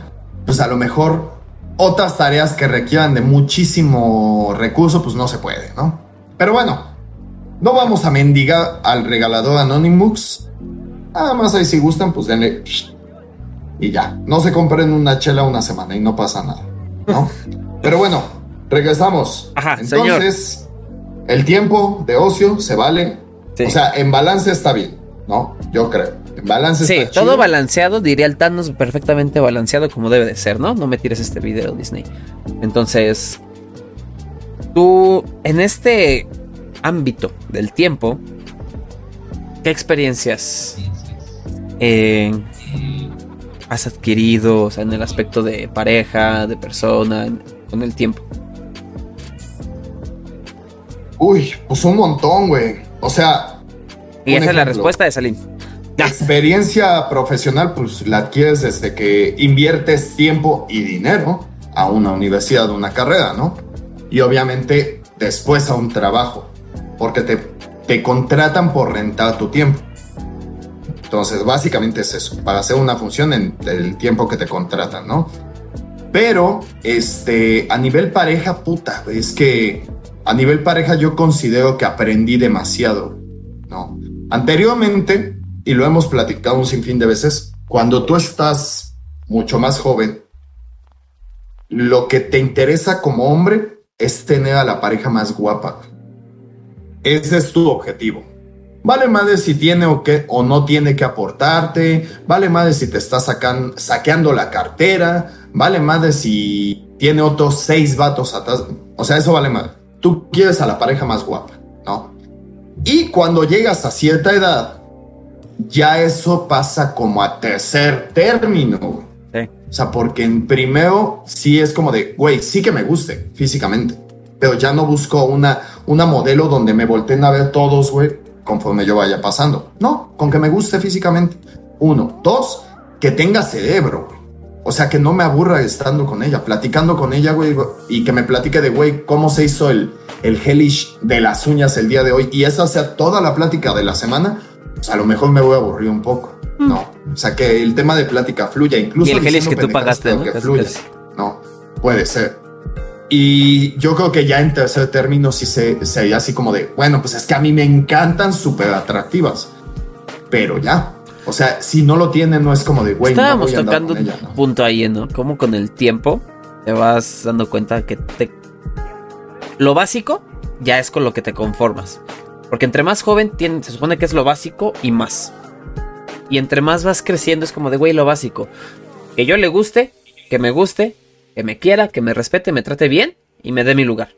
pues a lo mejor otras tareas que requieran de muchísimo recurso, pues no se puede, ¿no? Pero bueno, no vamos a mendigar al regalador Anonymous. Nada más ahí si gustan, pues denle. Y ya. No se compren una chela una semana y no pasa nada, ¿no? [laughs] Pero bueno, regresamos. Ajá, Entonces, el tiempo de ocio se vale. O sea, en balance está bien, ¿no? Yo creo. Balance sí, todo balanceado, diría el Thanos, perfectamente balanceado como debe de ser, ¿no? No me tires este video, Disney. Entonces, tú, en este ámbito del tiempo, ¿qué experiencias eh, has adquirido o sea, en el aspecto de pareja, de persona, con el tiempo? Uy, pues un montón, güey. O sea. Y esa es la respuesta de Salim. Experiencia profesional, pues la adquieres desde que inviertes tiempo y dinero a una universidad, una carrera, ¿no? Y obviamente después a un trabajo, porque te, te contratan por rentar tu tiempo. Entonces, básicamente es eso, para hacer una función en el tiempo que te contratan, ¿no? Pero, este, a nivel pareja, puta, es que a nivel pareja yo considero que aprendí demasiado, ¿no? Anteriormente, y lo hemos platicado un sinfín de veces, cuando tú estás mucho más joven, lo que te interesa como hombre es tener a la pareja más guapa. Ese es tu objetivo. Vale de si tiene o, qué, o no tiene que aportarte, vale de si te está saqueando la cartera, vale de si tiene otros seis vatos atrás. O sea, eso vale más. Tú quieres a la pareja más guapa, ¿no? Y cuando llegas a cierta edad, ya eso pasa como a tercer término. O sea, porque en primero sí es como de, güey, sí que me guste físicamente, pero ya no busco una, una modelo donde me volteen a ver todos, güey, conforme yo vaya pasando. No, con que me guste físicamente. Uno. Dos, que tenga cerebro, güey. O sea, que no me aburra estando con ella, platicando con ella, güey, y que me platique de, güey, cómo se hizo el, el hellish de las uñas el día de hoy. Y esa sea toda la plática de la semana a lo mejor me voy a aburrir un poco. Mm. No. O sea, que el tema de plática fluya, incluso. Y el gel que tú pagaste, ¿no? Que fluya. No, puede ser. Y yo creo que ya en tercer término sí se, sería así como de, bueno, pues es que a mí me encantan súper atractivas. Pero ya. O sea, si no lo tiene, no es como de, güey, Estábamos tocando un punto ahí, ¿no? Como con el tiempo te vas dando cuenta que te... lo básico ya es con lo que te conformas. Porque entre más joven se supone que es lo básico y más. Y entre más vas creciendo es como de, güey, lo básico. Que yo le guste, que me guste, que me quiera, que me respete, me trate bien y me dé mi lugar.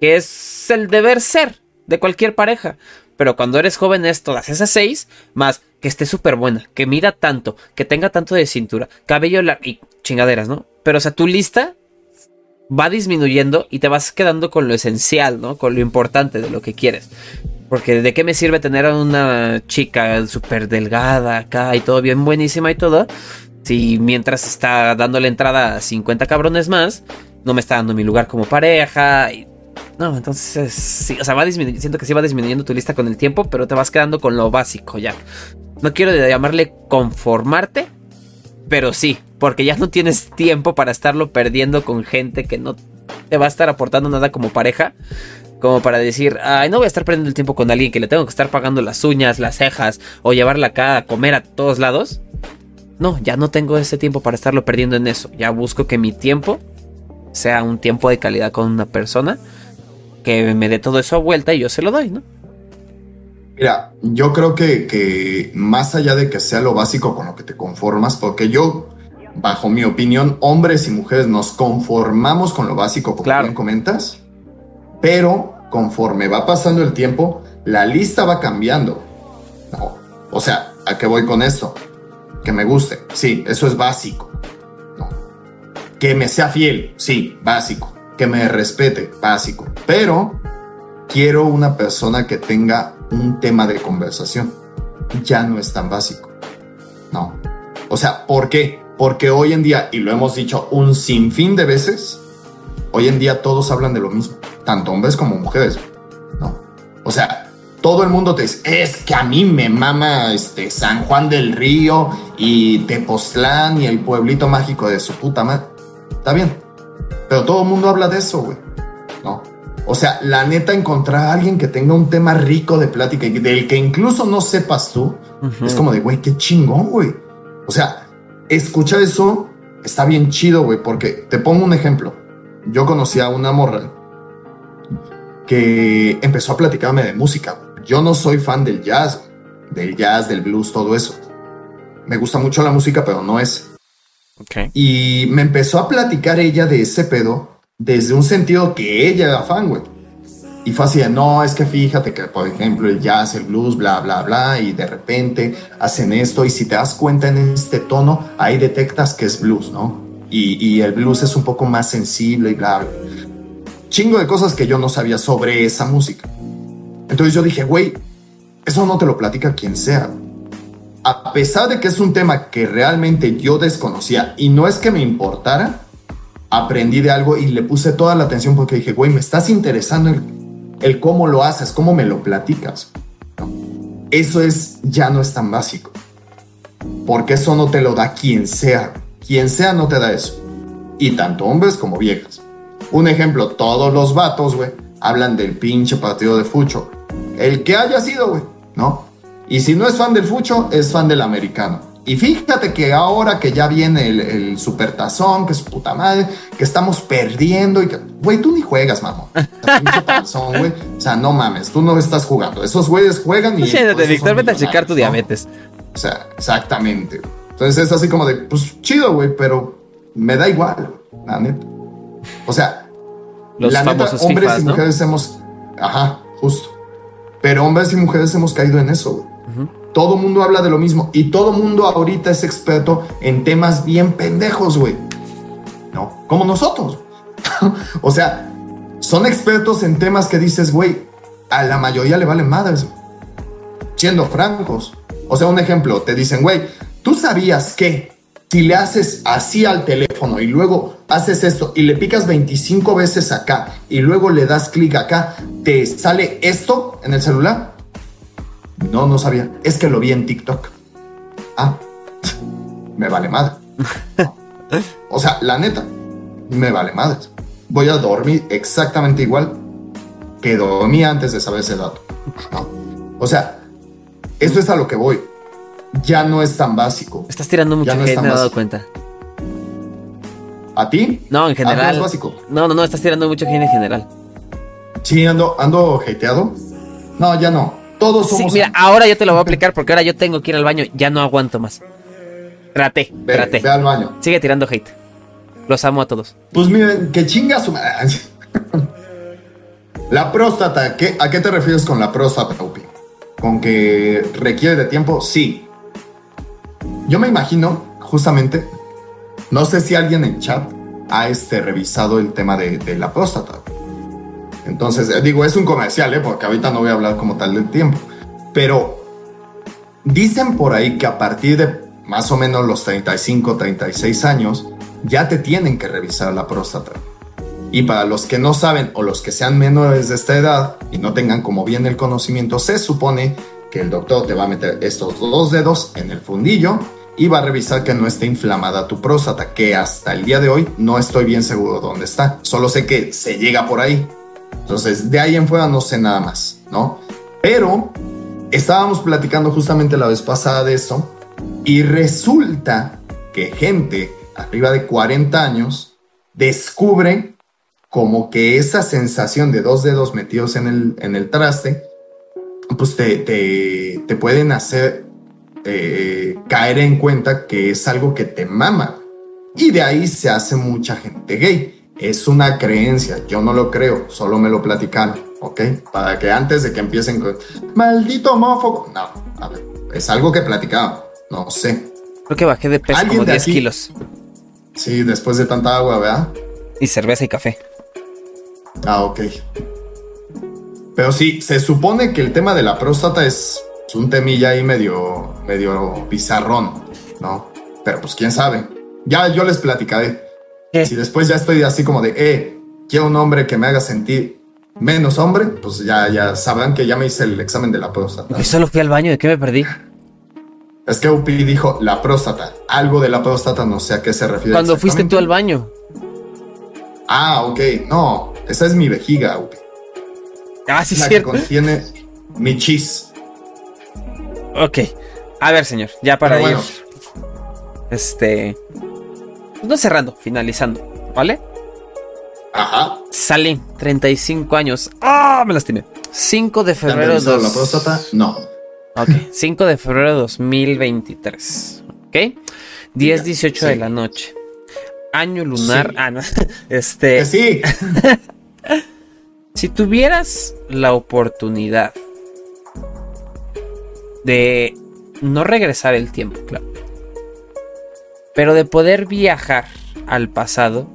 Que es el deber ser de cualquier pareja. Pero cuando eres joven es todas esas seis, más que esté súper buena, que mida tanto, que tenga tanto de cintura, cabello largo y chingaderas, ¿no? Pero o sea, tu lista va disminuyendo y te vas quedando con lo esencial, ¿no? Con lo importante de lo que quieres. Porque de qué me sirve tener a una chica súper delgada acá y todo bien buenísima y todo. Si mientras está dando la entrada a 50 cabrones más, no me está dando mi lugar como pareja. Y... No, entonces sí, o sea, va disminuyendo, siento que sí va disminuyendo tu lista con el tiempo, pero te vas quedando con lo básico ya. No quiero llamarle conformarte, pero sí, porque ya no tienes tiempo para estarlo perdiendo con gente que no te va a estar aportando nada como pareja. como para decir, ay, no voy a estar perdiendo el tiempo con alguien que le tengo que estar pagando las uñas, las cejas o llevarla acá a comer a todos lados. No, ya no tengo ese tiempo para estarlo perdiendo en eso. Ya busco que mi tiempo sea un tiempo de calidad con una persona que me dé todo eso a vuelta y yo se lo doy, ¿no? Mira, yo creo que, que más allá de que sea lo básico con lo que te conformas, porque yo, bajo mi opinión, hombres y mujeres nos conformamos con lo básico, como Claro. bien comentas, pero conforme va pasando el tiempo, la lista va cambiando. No, o sea, ¿a qué voy con esto? Que me guste, sí, eso es básico. No. Que me sea fiel, sí, básico. Que me respete, básico. Pero quiero una persona que tenga un tema de conversación. Ya no es tan básico. No. O sea, ¿por qué? Porque hoy en día, y lo hemos dicho un sinfín de veces, hoy en día todos hablan de lo mismo, tanto hombres como mujeres. No. O sea, todo el mundo te dice, es que a mí me mama este San Juan del Río y Tepoztlán y el pueblito mágico de su puta madre. Está bien. Pero todo el mundo habla de eso, güey. No. O sea, la neta, encontrar a alguien que tenga un tema rico de plática y del que incluso no sepas tú, es como de, güey, qué chingón, güey. O sea, escuchar eso está bien chido, güey, porque te pongo un ejemplo. Yo conocí a una morra que empezó a platicarme de música. Yo no soy fan del jazz, del jazz, del blues, todo eso. Me gusta mucho la música, pero no es. Ok. Y me empezó a platicar ella de ese pedo desde un sentido que ella era fan, güey. Y fue así no, es que fíjate que, por ejemplo, el jazz, el blues, bla, bla, bla, y de repente hacen esto, y si te das cuenta en este tono, ahí detectas que es blues, ¿no? Y, y el blues es un poco más sensible y bla, bla. Chingo de cosas que yo no sabía sobre esa música. Entonces yo dije, güey, eso no te lo platica quien sea. A pesar de que es un tema que realmente yo desconocía y no es que me importara, aprendí de algo y le puse toda la atención porque dije, güey, me estás interesando el, cómo lo haces, cómo me lo platicas. Eso es, ya no es tan básico. Porque eso no te lo da quien sea. Quien sea no te da eso. Y tanto hombres como viejas. Un ejemplo, todos los vatos, güey, hablan del pinche partido de Fucho. El que haya sido, güey, ¿no? Y si no es fan del Fucho, es fan del americano. Y fíjate que ahora que ya viene el, el supertazón, que es puta madre, que estamos perdiendo y que, güey, tú ni juegas, mamón. O sea, [laughs] pinche tazón, güey. O sea, no mames, tú no estás jugando. Esos güeyes juegan y. Siéntate, Víctor, vete a checar tu diabetes. O sea, exactamente. Entonces es así como de, pues chido, güey, pero me da igual, la neta. O sea, Los la neta, hombres FIFAs, y ¿no? mujeres hemos, ajá, justo. Pero hombres y mujeres hemos caído en eso, güey. Todo mundo habla de lo mismo y todo mundo ahorita es experto en temas bien pendejos, güey. ¿No? Como nosotros. [laughs] o sea, son expertos en temas que dices, güey, a la mayoría le valen madres. Siendo francos. O sea, un ejemplo, te dicen, güey, ¿tú sabías que si le haces así al teléfono y luego haces esto y le picas 25 veces acá y luego le das clic acá, te sale esto en el celular? No, no sabía. Es que lo vi en TikTok. Ah, me vale madre. [laughs] O sea, la neta, me vale madre. Voy a dormir exactamente igual que dormí antes de saber ese dato. ¿no? O sea, esto es a lo que voy. Ya no es tan básico. Estás tirando mucha Ya no es hate, tan me he dado cuenta. ¿A ti? No, en ¿A ti general. es básico? No, no, no, estás tirando mucha hate en general. Sí, ando, ando hateado. No, ya no. Todos Sí, somos. mira, ahora yo te lo voy a [laughs] aplicar porque ahora yo tengo que ir al baño. Ya no aguanto más. Traté, ve, traté. ve al baño. Sigue tirando hate. Los amo a todos. Pues miren, que chinga su madre. [laughs] La próstata, ¿qué- ¿a qué te refieres con la próstata, Upi? ¿Con que requiere de tiempo? Sí. Yo me imagino, justamente, no sé si alguien en chat ha este, revisado el tema de, de la próstata. Entonces, eh, digo, es un comercial, ¿eh? porque ahorita no voy a hablar como tal del tiempo. Pero dicen por ahí que a partir de más o menos los 35, 36 años, ya te tienen que revisar la próstata. Y para los que no saben o los que sean menores de esta edad y no tengan como bien el conocimiento, se supone que el doctor te va a meter estos dos dedos en el fundillo y va a revisar que no esté inflamada tu próstata, que hasta el día de hoy no estoy bien seguro dónde está. Solo sé que se llega por ahí. Entonces, de ahí en fuera no sé nada más, ¿no? Pero estábamos platicando justamente la vez pasada de eso y resulta que gente arriba de 40 años descubre como que esa sensación de dos dedos metidos en el, en el traste, pues te, te, te pueden hacer eh, caer en cuenta que es algo que te mama. Y de ahí se hace mucha gente gay. Es una creencia, yo no lo creo, solo me lo platican, ¿ok? Para que antes de que empiecen con, maldito homófobo, no, a ver, es algo que platicaba, no sé. Creo que bajé de peso como 10 kilos. Sí, después de tanta agua, ¿verdad? Y cerveza y café. Ah, ok. Pero sí, se supone que el tema de la próstata es un temilla ahí medio, medio bizarrón, ¿no? Pero pues quién sabe. Ya yo les platicaré. Si después ya estoy así como de, eh, quiero un hombre que me haga sentir menos hombre, pues ya, ya sabrán que ya me hice el examen de la próstata. Yo solo fui al baño, ¿de qué me perdí? Es que Upi dijo la próstata. Algo de la próstata, no sé a qué se refiere. Cuando fuiste tú al baño. Ah, ok. No, esa es mi vejiga, Upi. Ah, sí, la cierto. que contiene mi chis. Ok. A ver, señor, ya para Pero ir. bueno. Este. No cerrando, finalizando, ¿vale? Ajá. Salí, 35 años. ¡Ah! Me lastimé. 5 de ¿Te han febrero. revisado Dos... la próstata? No. Ok, 5 de febrero de 2023. Ok. 10, 18 de sí. la noche. Año lunar. Sí. Ah, no. [laughs] Este. Que sí. [laughs] Si tuvieras la oportunidad de no regresar el tiempo, claro, pero de poder viajar al pasado,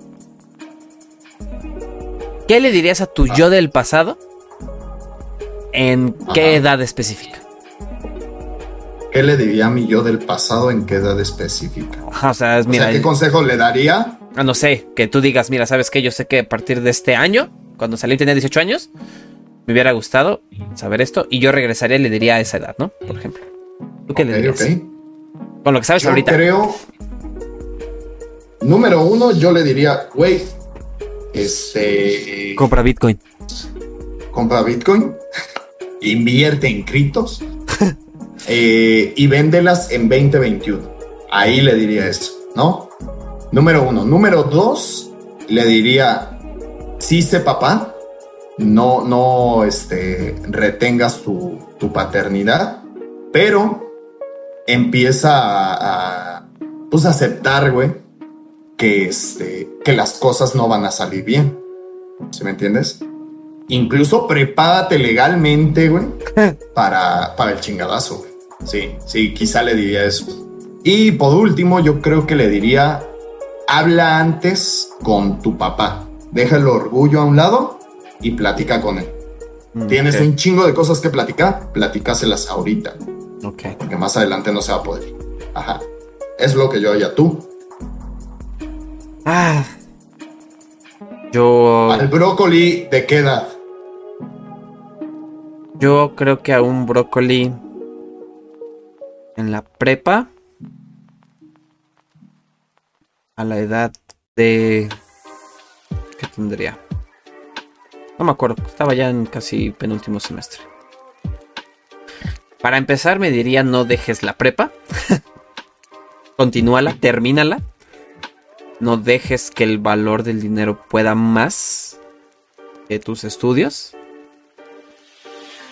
¿qué le dirías a tu yo del pasado? ¿En qué Ajá. edad específica? ¿Qué le diría a mi yo del pasado en qué edad específica? Ajá, O sea, es- O mira, sea, ¿qué consejo le daría? ah, no sé, que tú digas, mira, ¿sabes qué? Yo sé que a partir de este año, cuando salí tenía 18 años, me hubiera gustado saber esto y yo regresaría y le diría a esa edad, ¿no? Por ejemplo. ¿Tú qué le dirías? Con lo que sabes Yo ahorita. creo. Número uno, yo le diría, güey, este. Compra Bitcoin. compra Bitcoin, [laughs] invierte en criptos [laughs] eh, y véndelas en 2021. Ahí le diría eso, ¿no? Número uno. Número dos, le diría, sí sé papá, no, no, este, retengas tu, tu paternidad, pero empieza a, a, pues, aceptar, güey, que, este, que las cosas no van a salir bien. ¿Sí me entiendes? Incluso prepárate legalmente, güey, [laughs] para, para el chingadazo, güey. Sí, sí, quizá le diría eso. Y por último, yo creo que le diría, habla antes con tu papá. Deja el orgullo a un lado y platica con él. Tienes Ok, un chingo de cosas que platicar, platicáselas ahorita, ok. porque más adelante no se va a poder. Ajá. Es lo que yo haría tú. Ah. Yo. Al brócoli, ¿de qué edad? Yo creo que a un brócoli. En la prepa. A la edad de. ¿Qué tendría? No me acuerdo. Estaba ya en casi penúltimo semestre. Para empezar, me diría no dejes la prepa. [laughs] Continúala, termínala. No dejes que el valor del dinero pueda más que tus estudios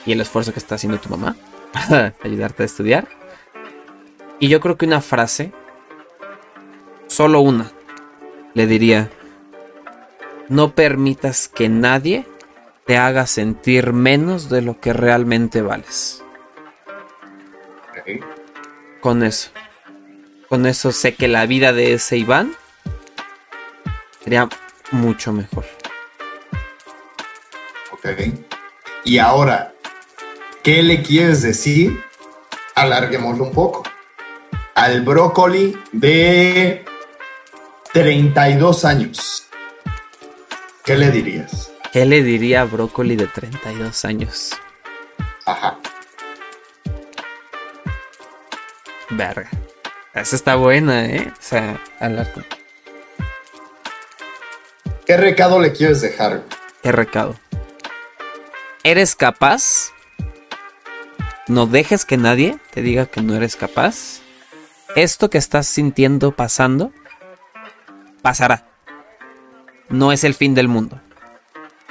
y el esfuerzo que está haciendo tu mamá [laughs] para ayudarte a estudiar. Y yo creo que una frase, solo una, le diría, no permitas que nadie te haga sentir menos de lo que realmente vales. Con eso. Con eso sé que la vida de ese Iván sería mucho mejor. Ok. Y ahora, ¿qué le quieres decir? Alarguémoslo un poco. Al brócoli de 32 años. ¿Qué le dirías? ¿Qué le diría a Brócoli de 32 años? Ajá. Verga. Esa está buena, ¿eh? O sea, con... ¿Qué recado le quieres dejar? Qué recado. ¿Eres capaz? No dejes que nadie te diga que no eres capaz. Esto que estás sintiendo pasando, pasará. No es el fin del mundo.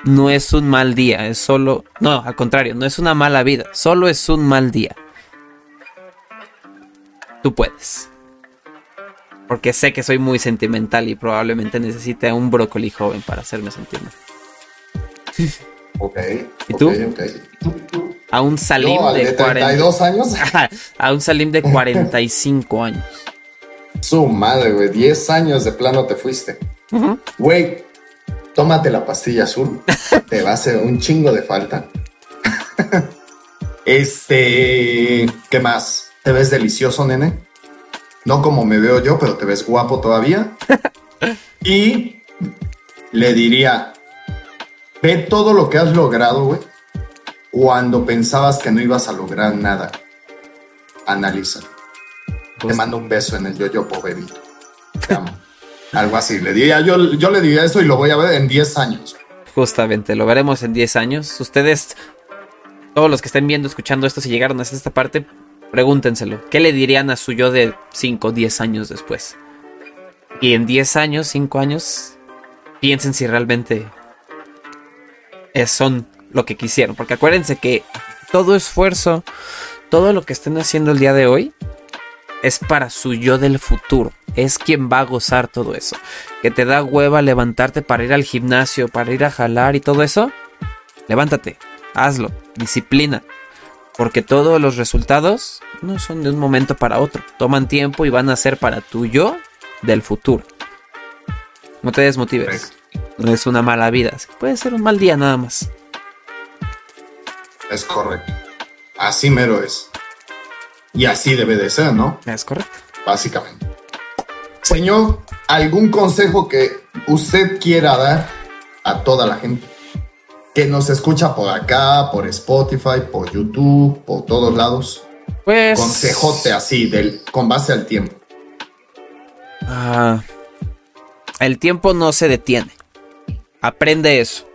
No es un mal día, es solo... No, al contrario, no es una mala vida, solo es un mal día. Tú puedes. Porque sé que soy muy sentimental y probablemente necesite un brócoli joven para hacerme sentir [laughs] Ok. ¿Y tú? ok, ok. A un Salim Yo, de, de 40 32 años. [laughs] a un Salim de 45 años. Su madre, güey. 10 años de plano te fuiste. Güey, tómate la pastilla azul. [laughs] te va a hacer un chingo de falta. este. ¿Qué más? ¿Te ves delicioso, nene? No como me veo yo, pero te ves guapo todavía. [laughs] y le diría: Ve todo lo que has logrado, güey. Cuando pensabas que no ibas a lograr nada. Analízalo. Te mando un beso en el. Te amo. [laughs] Algo así. Le diría, yo, yo le diría eso y lo voy a ver en 10 años. Justamente, lo veremos en 10 años. Ustedes, todos los que estén viendo, escuchando esto, si llegaron hasta esta parte, pregúntenselo. ¿Qué le dirían a su yo de 5, 10 años después? Y en 10 años, 5 años, piensen si realmente son lo que quisieron. Porque acuérdense que todo esfuerzo, todo lo que estén haciendo el día de hoy, es para su yo del futuro. Es quien va a gozar todo eso. Que te da hueva levantarte para ir al gimnasio, para ir a jalar y todo eso. Levántate, hazlo, disciplina. Porque todos los resultados no son de un momento para otro. Toman tiempo y van a ser para tu yo del futuro. No te desmotives. No es una mala vida. Puede ser un mal día nada más. Es correcto. Así mero es. Y así debe de ser, ¿no? Es correcto. Básicamente. Señor, ¿algún consejo que usted quiera dar a toda la gente que nos escucha por acá, por Spotify, por YouTube, por todos lados? Pues. Consejote así, del, con base al tiempo. Ah, el tiempo no se detiene. Aprende eso.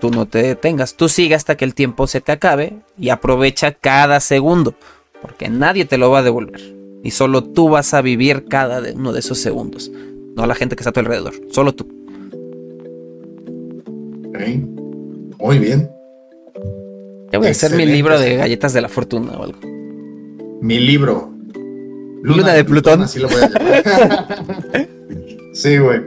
Tú no te detengas. Tú sigue hasta que el tiempo se te acabe y aprovecha cada segundo. Porque nadie te lo va a devolver. Y solo tú vas a vivir cada uno de esos segundos. No la gente que está a tu alrededor. Solo tú. Muy bien. Ya voy a hacer mi libro de galletas de la fortuna o algo. Mi libro. Luna de Plutón. Así lo voy a llamar. [laughs] sí, güey.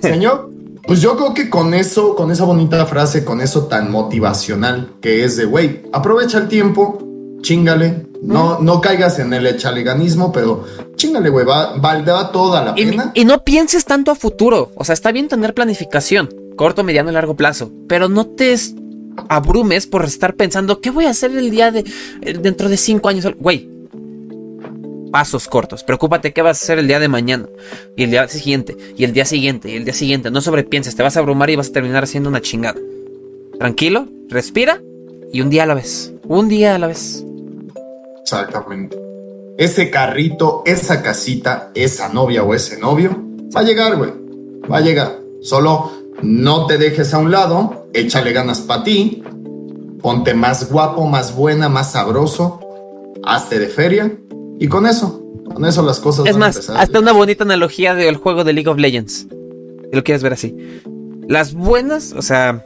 Señor, pues yo creo que con eso, con esa bonita frase, con eso tan motivacional que es de, güey, aprovecha el tiempo, chingale. No, no caigas en el echaleganismo, pero chingale, güey, va, valdrá toda la Y, pena. y no pienses tanto a futuro. O sea, está bien tener planificación, corto, mediano y largo plazo. Pero no te es- abrumes por estar pensando, ¿qué voy a hacer el día de eh, dentro de cinco años? Güey, pasos cortos. Preocúpate qué vas a hacer el día de mañana. Y el día siguiente. Y el día siguiente. Y el día siguiente. No sobrepienses. Te vas a abrumar y vas a terminar haciendo una chingada. Tranquilo, respira. Y un día a la vez. Un día a la vez. Exactamente. Ese carrito, esa casita, esa novia o ese novio, va a llegar, güey. Va a llegar. Solo no te dejes a un lado, échale ganas para ti, ponte más guapo, más buena, más sabroso, hazte de feria y con eso, con eso las cosas Es van a más, a hasta una bonita analogía del juego de League of Legends. Si lo quieres ver así. Las buenas, o sea,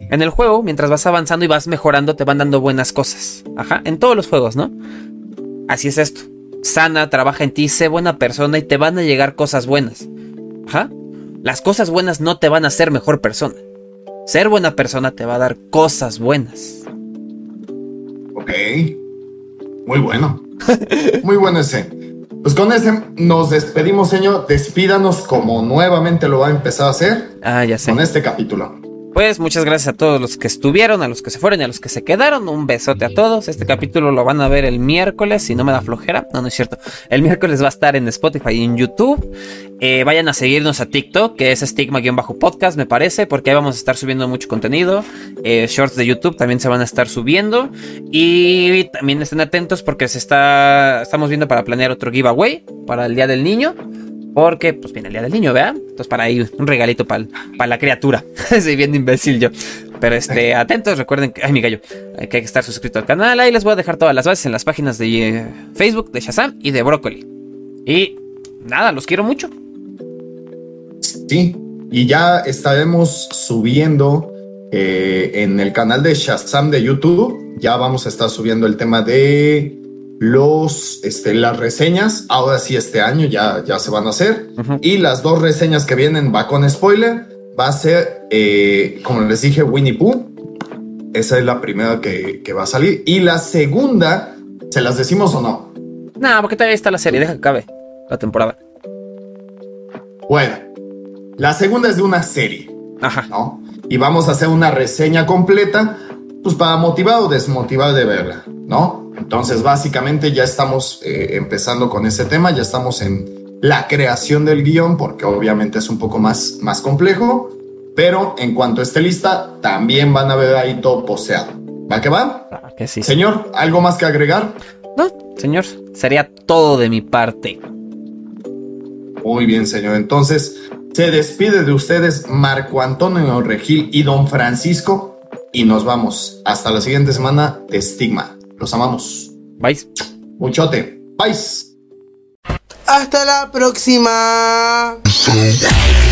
en el juego, mientras vas avanzando y vas mejorando, te van dando buenas cosas. Ajá, en todos los juegos, ¿no? Así es esto. Sana, trabaja en ti, sé buena persona y te van a llegar cosas buenas. Ajá. Las cosas buenas no te van a hacer mejor persona. Ser buena persona te va a dar cosas buenas. Ok. Muy bueno. Muy bueno ese. Pues con ese nos despedimos, señor. Despídanos como nuevamente lo va a empezar a hacer Ah, ya sé. con este capítulo. Pues muchas gracias a todos los que estuvieron, a los que se fueron y a los que se quedaron. Un besote a todos. Este capítulo lo van a ver el miércoles, si no me da flojera. No, no es cierto. El miércoles va a estar en Spotify y en YouTube. Eh, vayan a seguirnos a TikTok, que es estigma-podcast, me parece, porque ahí vamos a estar subiendo mucho contenido. Eh, shorts de YouTube también se van a estar subiendo. Y también estén atentos porque se está, estamos viendo para planear otro giveaway para el Día del Niño. Porque, pues viene el día del niño, ¿verdad? Entonces, para ahí un regalito para la criatura. [laughs] Soy bien imbécil yo. Pero este, atentos, recuerden que, ay, mi gallo, que hay que estar suscrito al canal. Ahí les voy a dejar todas las bases en las páginas de eh, Facebook, de Shazam y de Broccoli. Y nada, los quiero mucho. Sí, y ya estaremos subiendo eh, en el canal de Shazam de YouTube. Ya vamos a estar subiendo el tema de los, este, las reseñas. Ahora sí, este año ya, ya se van a hacer. Y las dos reseñas que vienen va con spoiler. Va a ser, eh, como les dije, Winnie Pooh. Esa es la primera que, que va a salir. Y la segunda, ¿se las decimos o no? No, porque todavía está la serie, deja que acabe la temporada. Bueno, la segunda es de una serie, Ajá. ¿no? Y vamos a hacer una reseña completa, pues para motivar o desmotivar de verla, ¿no? Entonces, básicamente ya estamos eh, empezando con ese tema, ya estamos en la creación del guion, porque obviamente es un poco más, más complejo, pero en cuanto esté lista, también van a ver ahí todo poseado. ¿Va que va? Ah, que sí. Señor, ¿algo más que agregar? No, señor, sería todo de mi parte. Muy bien, señor. Entonces, se despide de ustedes Marco Antonio Regil y Don Francisco y nos vamos hasta la siguiente semana de Estigma. Los amamos. Bye. Muchote. Bye. Hasta la próxima. [laughs]